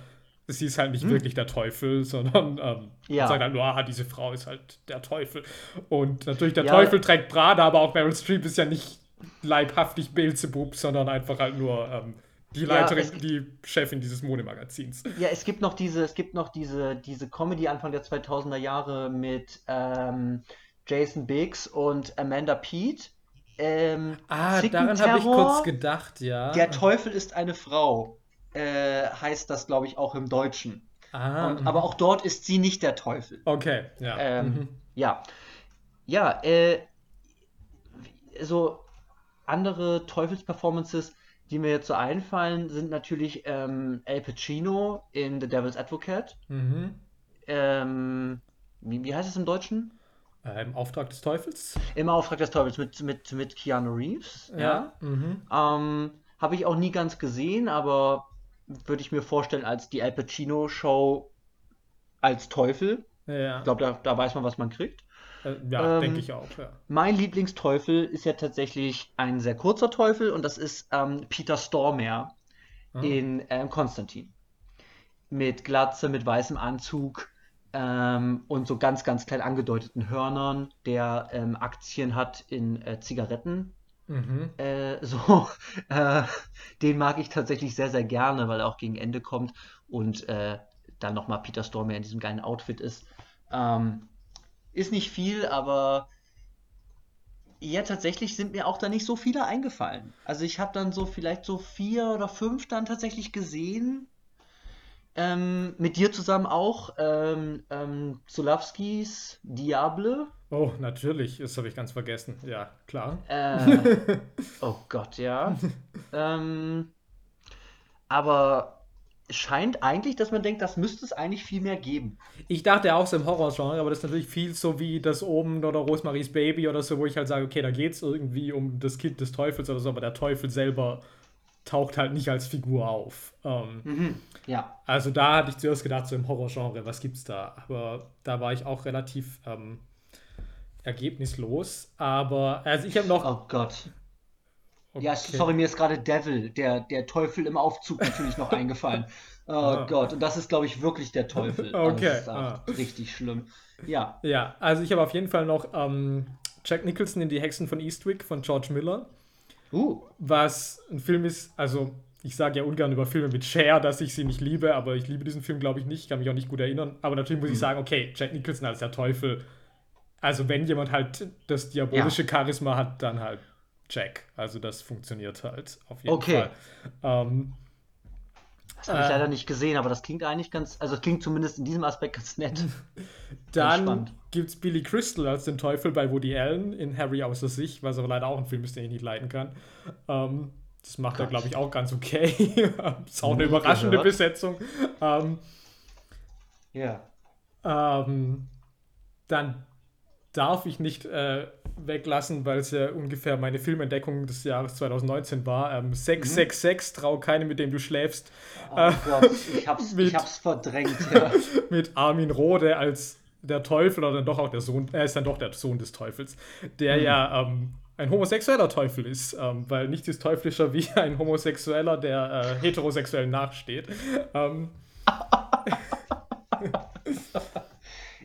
sie ist halt nicht hm. wirklich der Teufel, sondern ähm, ja. sagt halt nur, ah, diese Frau ist halt der Teufel. Und natürlich, der ja. Teufel trägt Prada, aber auch Meryl Streep ist ja nicht leibhaftig Beelzebub, sondern einfach halt nur ähm, die Leiterin, ja, die Chefin dieses Modemagazins. Ja, es gibt noch diese, es gibt noch diese, diese Comedy Anfang der 2000er Jahre mit ähm, Jason Biggs und Amanda Pete. Ähm, ah, daran habe ich kurz gedacht, ja. Der Teufel ist eine Frau, äh, heißt das, glaube ich, auch im Deutschen. Ah, und, aber auch dort ist sie nicht der Teufel. Okay, ja. Ähm, mhm. Ja, ja äh, so andere Teufelsperformances die mir jetzt so einfallen, sind natürlich ähm, Al Pacino in The Devil's Advocate. Mhm. Ähm, wie, wie heißt es im Deutschen? Äh, Im Auftrag des Teufels? Im Auftrag des Teufels mit, mit, mit Keanu Reeves. Ja. ja. Mhm. Ähm, Habe ich auch nie ganz gesehen, aber würde ich mir vorstellen, als die Al Pacino-Show als Teufel. Ja. Ich glaube, da, da weiß man, was man kriegt. Äh, ja, ähm, denke ich auch, ja. Mein Lieblingsteufel ist ja tatsächlich ein sehr kurzer Teufel und das ist ähm, Peter Stormare mhm. in ähm, Konstantin. Mit Glatze, mit weißem Anzug ähm, und so ganz, ganz klein angedeuteten Hörnern, der ähm, Aktien hat in äh, Zigaretten. Mhm. Äh, so, äh, den mag ich tatsächlich sehr, sehr gerne, weil er auch gegen Ende kommt und äh, dann nochmal Peter Stormare in diesem geilen Outfit ist. Ähm, ist nicht viel, aber ja, tatsächlich sind mir auch da nicht so viele eingefallen. Also ich habe dann so vielleicht so vier oder fünf dann tatsächlich gesehen. Ähm, mit dir zusammen auch ähm, ähm, Zulawskis Diable. Oh, natürlich, das habe ich ganz vergessen. Ja, klar. Äh, oh Gott, ja. ähm, aber scheint eigentlich, dass man denkt, das müsste es eigentlich viel mehr geben. Ich dachte auch so im Horrorgenre, aber das ist natürlich viel so wie das oben oder Rosemaries Baby oder so, wo ich halt sage, okay, da geht es irgendwie um das Kind des Teufels oder so, aber der Teufel selber taucht halt nicht als Figur auf. Ähm, mhm, ja. Also da hatte ich zuerst gedacht, so im Horrorgenre, was gibt's da? Aber da war ich auch relativ ähm, ergebnislos. Aber also ich habe noch. Oh Gott. Okay. Ja, sorry, mir ist gerade Devil, der, der Teufel im Aufzug natürlich noch eingefallen. Oh ah. Gott, und das ist, glaube ich, wirklich der Teufel. Okay. Das ah. richtig schlimm. Ja. Ja, also ich habe auf jeden Fall noch ähm, Jack Nicholson in Die Hexen von Eastwick von George Miller. Uh. Was ein Film ist, also ich sage ja ungern über Filme mit Cher, dass ich sie nicht liebe, aber ich liebe diesen Film, glaube ich, nicht. Ich kann mich auch nicht gut erinnern. Aber natürlich muss mhm. ich sagen, okay, Jack Nicholson als der Teufel. Also wenn jemand halt das diabolische ja. Charisma hat, dann halt Jack. Also das funktioniert halt auf jeden okay. Fall. Ähm, das habe ich äh, leider nicht gesehen, aber das klingt eigentlich ganz, also klingt zumindest in diesem Aspekt ganz nett. Dann gibt es Billy Crystal als den Teufel bei Woody Allen in Harry außer sich, was aber leider auch ein Film ist, den ich nicht leiden kann. Ähm, das macht Gott. er, glaube ich, auch ganz okay. ist auch eine überraschende gehört. Besetzung. Ähm, ja. Ähm, dann darf ich nicht äh, weglassen, weil es ja ungefähr meine Filmentdeckung des Jahres 2019 war. Ähm, 666, mhm. trau keine, mit dem du schläfst. Oh äh, Gott, ich hab's, mit, ich hab's verdrängt. Ja. mit Armin Rohde als der Teufel oder dann doch auch der Sohn, er ist dann doch der Sohn des Teufels, der mhm. ja ähm, ein homosexueller Teufel ist, ähm, weil nichts ist teuflischer wie ein Homosexueller, der äh, heterosexuell nachsteht. Ähm,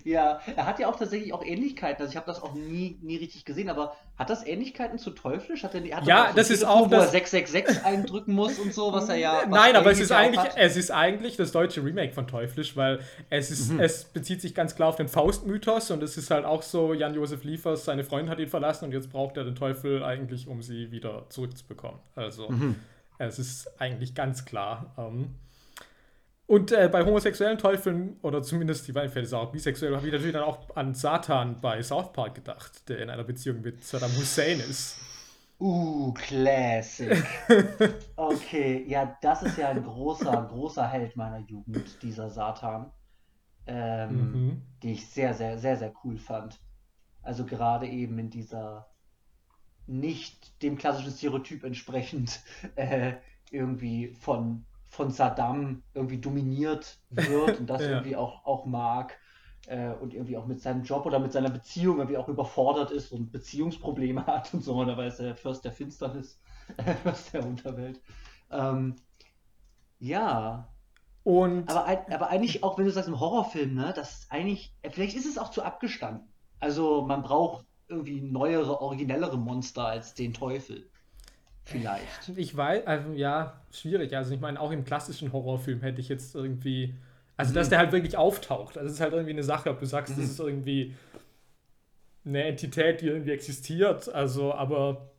Ja, er hat ja auch tatsächlich auch Ähnlichkeiten. Also ich habe das auch nie, nie richtig gesehen, aber hat das Ähnlichkeiten zu Teuflisch? Hat er, hat ja, so das ist auch wo das... er 666 eindrücken muss und so, was er ja. Nein, aber es ist eigentlich, es ist eigentlich das deutsche Remake von Teuflisch, weil es ist, mhm. es bezieht sich ganz klar auf den Faustmythos und es ist halt auch so, Jan-Josef Liefers, seine Freundin hat ihn verlassen und jetzt braucht er den Teufel eigentlich, um sie wieder zurückzubekommen. Also mhm. es ist eigentlich ganz klar. Ähm, und äh, bei homosexuellen Teufeln, oder zumindest die Weinfälle ist auch bisexuell, habe ich natürlich dann auch an Satan bei South Park gedacht, der in einer Beziehung mit Saddam Hussein ist. Uh, Classic. Okay, ja, das ist ja ein großer, großer Held meiner Jugend, dieser Satan. Ähm, mhm. Die ich sehr, sehr, sehr, sehr cool fand. Also gerade eben in dieser nicht dem klassischen Stereotyp entsprechend äh, irgendwie von von Saddam irgendwie dominiert wird und das ja. irgendwie auch, auch mag äh, und irgendwie auch mit seinem Job oder mit seiner Beziehung irgendwie auch überfordert ist und Beziehungsprobleme hat und so, und dabei ist er Fürst der Finsternis, Fürst der Unterwelt. Ähm, ja. Und aber, aber eigentlich auch, wenn du sagst, im Horrorfilm, ne, das ist eigentlich, vielleicht ist es auch zu Vielleicht. Ich weiß, also ja, schwierig. Also ich meine, auch im klassischen Horrorfilm hätte ich jetzt irgendwie. Also, dass mhm. der halt wirklich auftaucht. Also, es ist halt irgendwie eine Sache, ob du sagst, mhm. das ist irgendwie eine Entität, die irgendwie existiert. Also, aber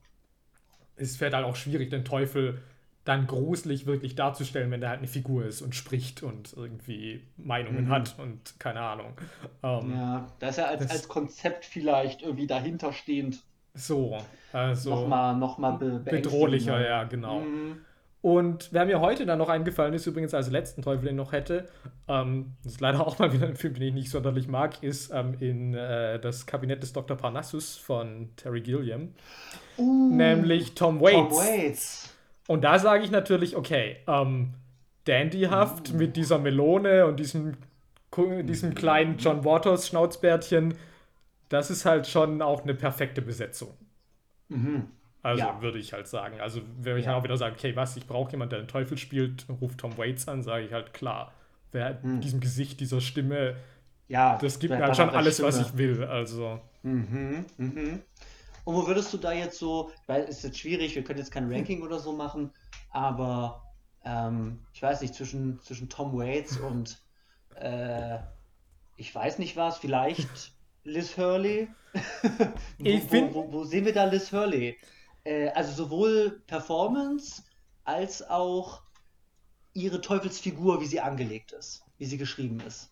es wäre halt auch schwierig, den Teufel dann gruselig wirklich darzustellen, wenn der halt eine Figur ist und spricht und irgendwie Meinungen mhm. hat und keine Ahnung. Ähm, ja, da ist er als, als Konzept vielleicht irgendwie dahinterstehend. So, also. Nochmal noch mal be bedrohlicher, ja, genau. Mhm. Und wer mir heute dann noch eingefallen ist, übrigens als letzten Teufel, den ich noch hätte, ähm, das ist leider auch mal wieder ein Film, den ich nicht sonderlich mag, ist ähm, in äh, das Kabinett des Dr. Parnassus von Terry Gilliam. Uh, nämlich Tom Waits. Tom Waits. Und da sage ich natürlich, okay, ähm, Dandyhaft uh. mit dieser Melone und diesem, diesem kleinen John Waters Schnauzbärtchen, das ist halt schon auch eine perfekte Besetzung. Mhm. Also ja. würde ich halt sagen. Also wenn ich ja. auch wieder sage, okay, was, ich brauche jemanden, der den Teufel spielt, ruft Tom Waits an, sage ich halt, klar, wer mhm. diesem Gesicht, dieser Stimme, ja, das gibt mir halt schon alles, Stimme. was ich will. Also. Mhm, mhm. Und wo würdest du da jetzt so, weil es ist jetzt schwierig, wir können jetzt kein Ranking oder so machen, aber ähm, ich weiß nicht, zwischen, zwischen Tom Waits und äh, ich weiß nicht was, vielleicht Liz Hurley? wo, wo, wo, wo, sehen wir da Liz Hurley? Äh, also sowohl Performance als auch ihre Teufelsfigur, wie sie angelegt ist, wie sie geschrieben ist.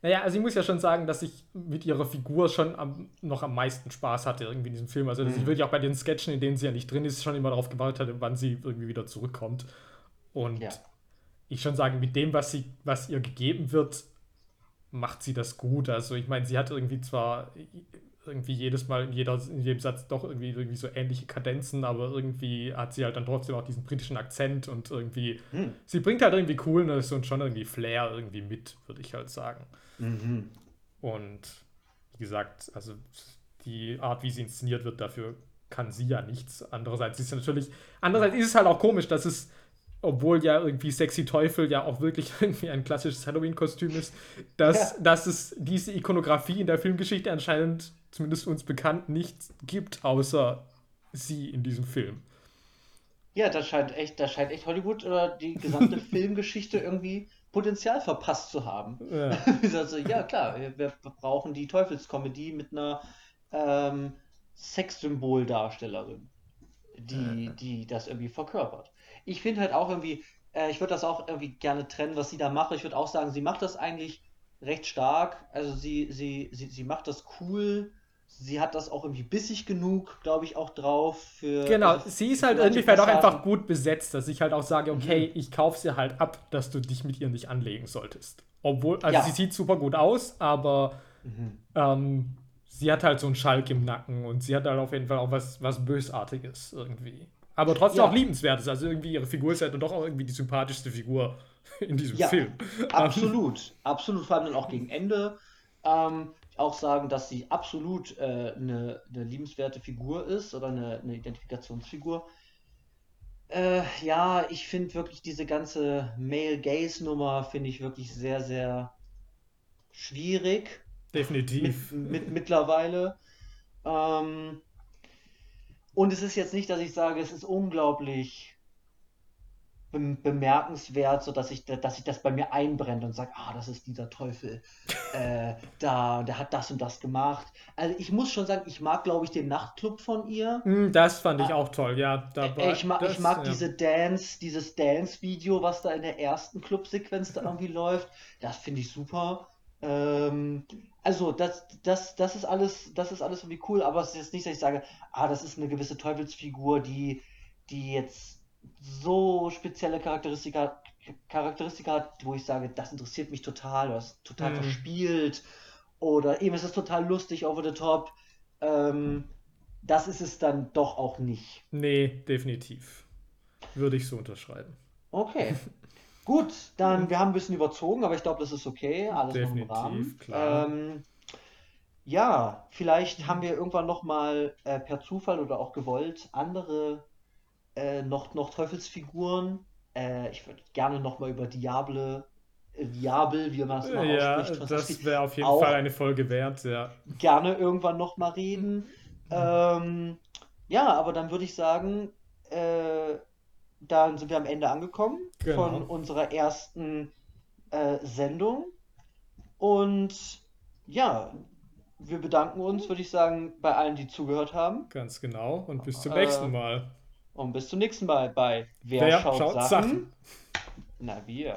Naja, also ich muss ja schon sagen, dass ich mit ihrer Figur schon am, noch am meisten Spaß hatte irgendwie in diesem Film. Also dass mhm. ich wirklich auch bei den Sketchen, in denen sie ja nicht drin ist, schon immer darauf gewartet hatte, wann sie irgendwie wieder zurückkommt. Und ja. ich schon sagen, mit dem, was, sie, was ihr gegeben wird, macht sie das gut. Also ich meine, sie hat irgendwie zwar irgendwie jedes Mal in, jeder, in jedem Satz doch irgendwie, irgendwie so ähnliche Kadenzen, aber irgendwie hat sie halt dann trotzdem auch diesen britischen Akzent und irgendwie, hm. sie bringt halt irgendwie Coolness und schon irgendwie Flair irgendwie mit, würde ich halt sagen. Mhm. Und wie gesagt, also die Art, wie sie inszeniert wird, dafür kann sie ja nichts. Andererseits ist es natürlich, andererseits ist es halt auch komisch, dass es obwohl ja irgendwie Sexy Teufel ja auch wirklich irgendwie ein klassisches Halloween-Kostüm ist, dass, ja. dass es diese Ikonografie in der Filmgeschichte anscheinend, zumindest uns bekannt, nicht gibt, außer sie in diesem Film. Ja, da scheint echt, da scheint echt Hollywood oder die gesamte Filmgeschichte irgendwie Potenzial verpasst zu haben. Ja, also, ja klar, wir brauchen die Teufelskomödie mit einer ähm, Sexsymboldarstellerin, die, die das irgendwie verkörpert ich finde halt auch irgendwie, äh, ich würde das auch irgendwie gerne trennen, was sie da macht. Ich würde auch sagen, sie macht das eigentlich recht stark. Also sie, sie, sie, sie macht das cool. Sie hat das auch irgendwie bissig genug, glaube ich, auch drauf. Für, genau, also, sie ist halt irgendwie vielleicht auch einfach gut besetzt, dass ich halt auch sage, okay, mhm. ich kaufe sie halt ab, dass du dich mit ihr nicht anlegen solltest. Obwohl, also ja. sie sieht super gut aus, aber mhm. ähm, sie hat halt so einen Schalk im Nacken und sie hat halt auf jeden Fall auch was, was Bösartiges irgendwie aber trotzdem ja. auch liebenswert ist. Also irgendwie ihre Figur ist halt doch auch irgendwie die sympathischste Figur in diesem ja, Film. Absolut, absolut. Vor allem dann auch gegen Ende. Ähm, auch sagen, dass sie absolut äh, eine, eine, liebenswerte Figur ist oder eine, eine Identifikationsfigur. Äh, ja, ich finde wirklich diese ganze Male-Gaze-Nummer finde ich wirklich sehr, sehr schwierig. Definitiv. Mit, mit, mittlerweile. Ähm, und es ist jetzt nicht, dass ich sage, es ist unglaublich bemerkenswert, so dass ich, dass ich das bei mir einbrennt und sage, ah, das ist dieser Teufel, äh, da, der hat das und das gemacht. Also ich muss schon sagen, ich mag, glaube ich, den Nachtclub von ihr. Hm, das fand ich ah, auch toll, ja. Dabei, ich, mag, das, ich mag ja. diese Dance, dieses Dance-Video, was da in der ersten Clubsequenz da irgendwie läuft. Das finde ich super. Ähm, also, das, das, das ist alles, das ist alles irgendwie cool, aber es ist jetzt nicht, dass ich sage, ah, das ist eine gewisse Teufelsfigur, die, die jetzt so spezielle Charakteristika, Charakteristika hat, wo ich sage, das interessiert mich total, oder ist total mhm. verspielt, oder eben ist es total lustig, over the top. Ähm, das ist es dann doch auch nicht. Nee, definitiv. Würde ich so unterschreiben. Okay. Gut, dann, wir haben ein bisschen überzogen, aber ich glaube, das ist okay. Alles Definitiv, noch im Rahmen. Klar. Ähm, ja, vielleicht haben wir irgendwann nochmal äh, per Zufall oder auch gewollt andere äh, noch, noch Teufelsfiguren. Äh, ich würde gerne nochmal über Diable, äh, Diabel, wie man das mal ja, ausspricht. Das wäre auf jeden Fall eine Folge wert, ja. Gerne irgendwann nochmal reden. Ähm, ja, aber dann würde ich sagen, äh, dann sind wir am Ende angekommen genau. von unserer ersten äh, Sendung. Und ja, wir bedanken uns, würde ich sagen, bei allen, die zugehört haben. Ganz genau. Und bis zum nächsten äh, Mal. Und bis zum nächsten Mal bei Wer, Wer schaut, schaut Sachen? Sachen? Na, wir.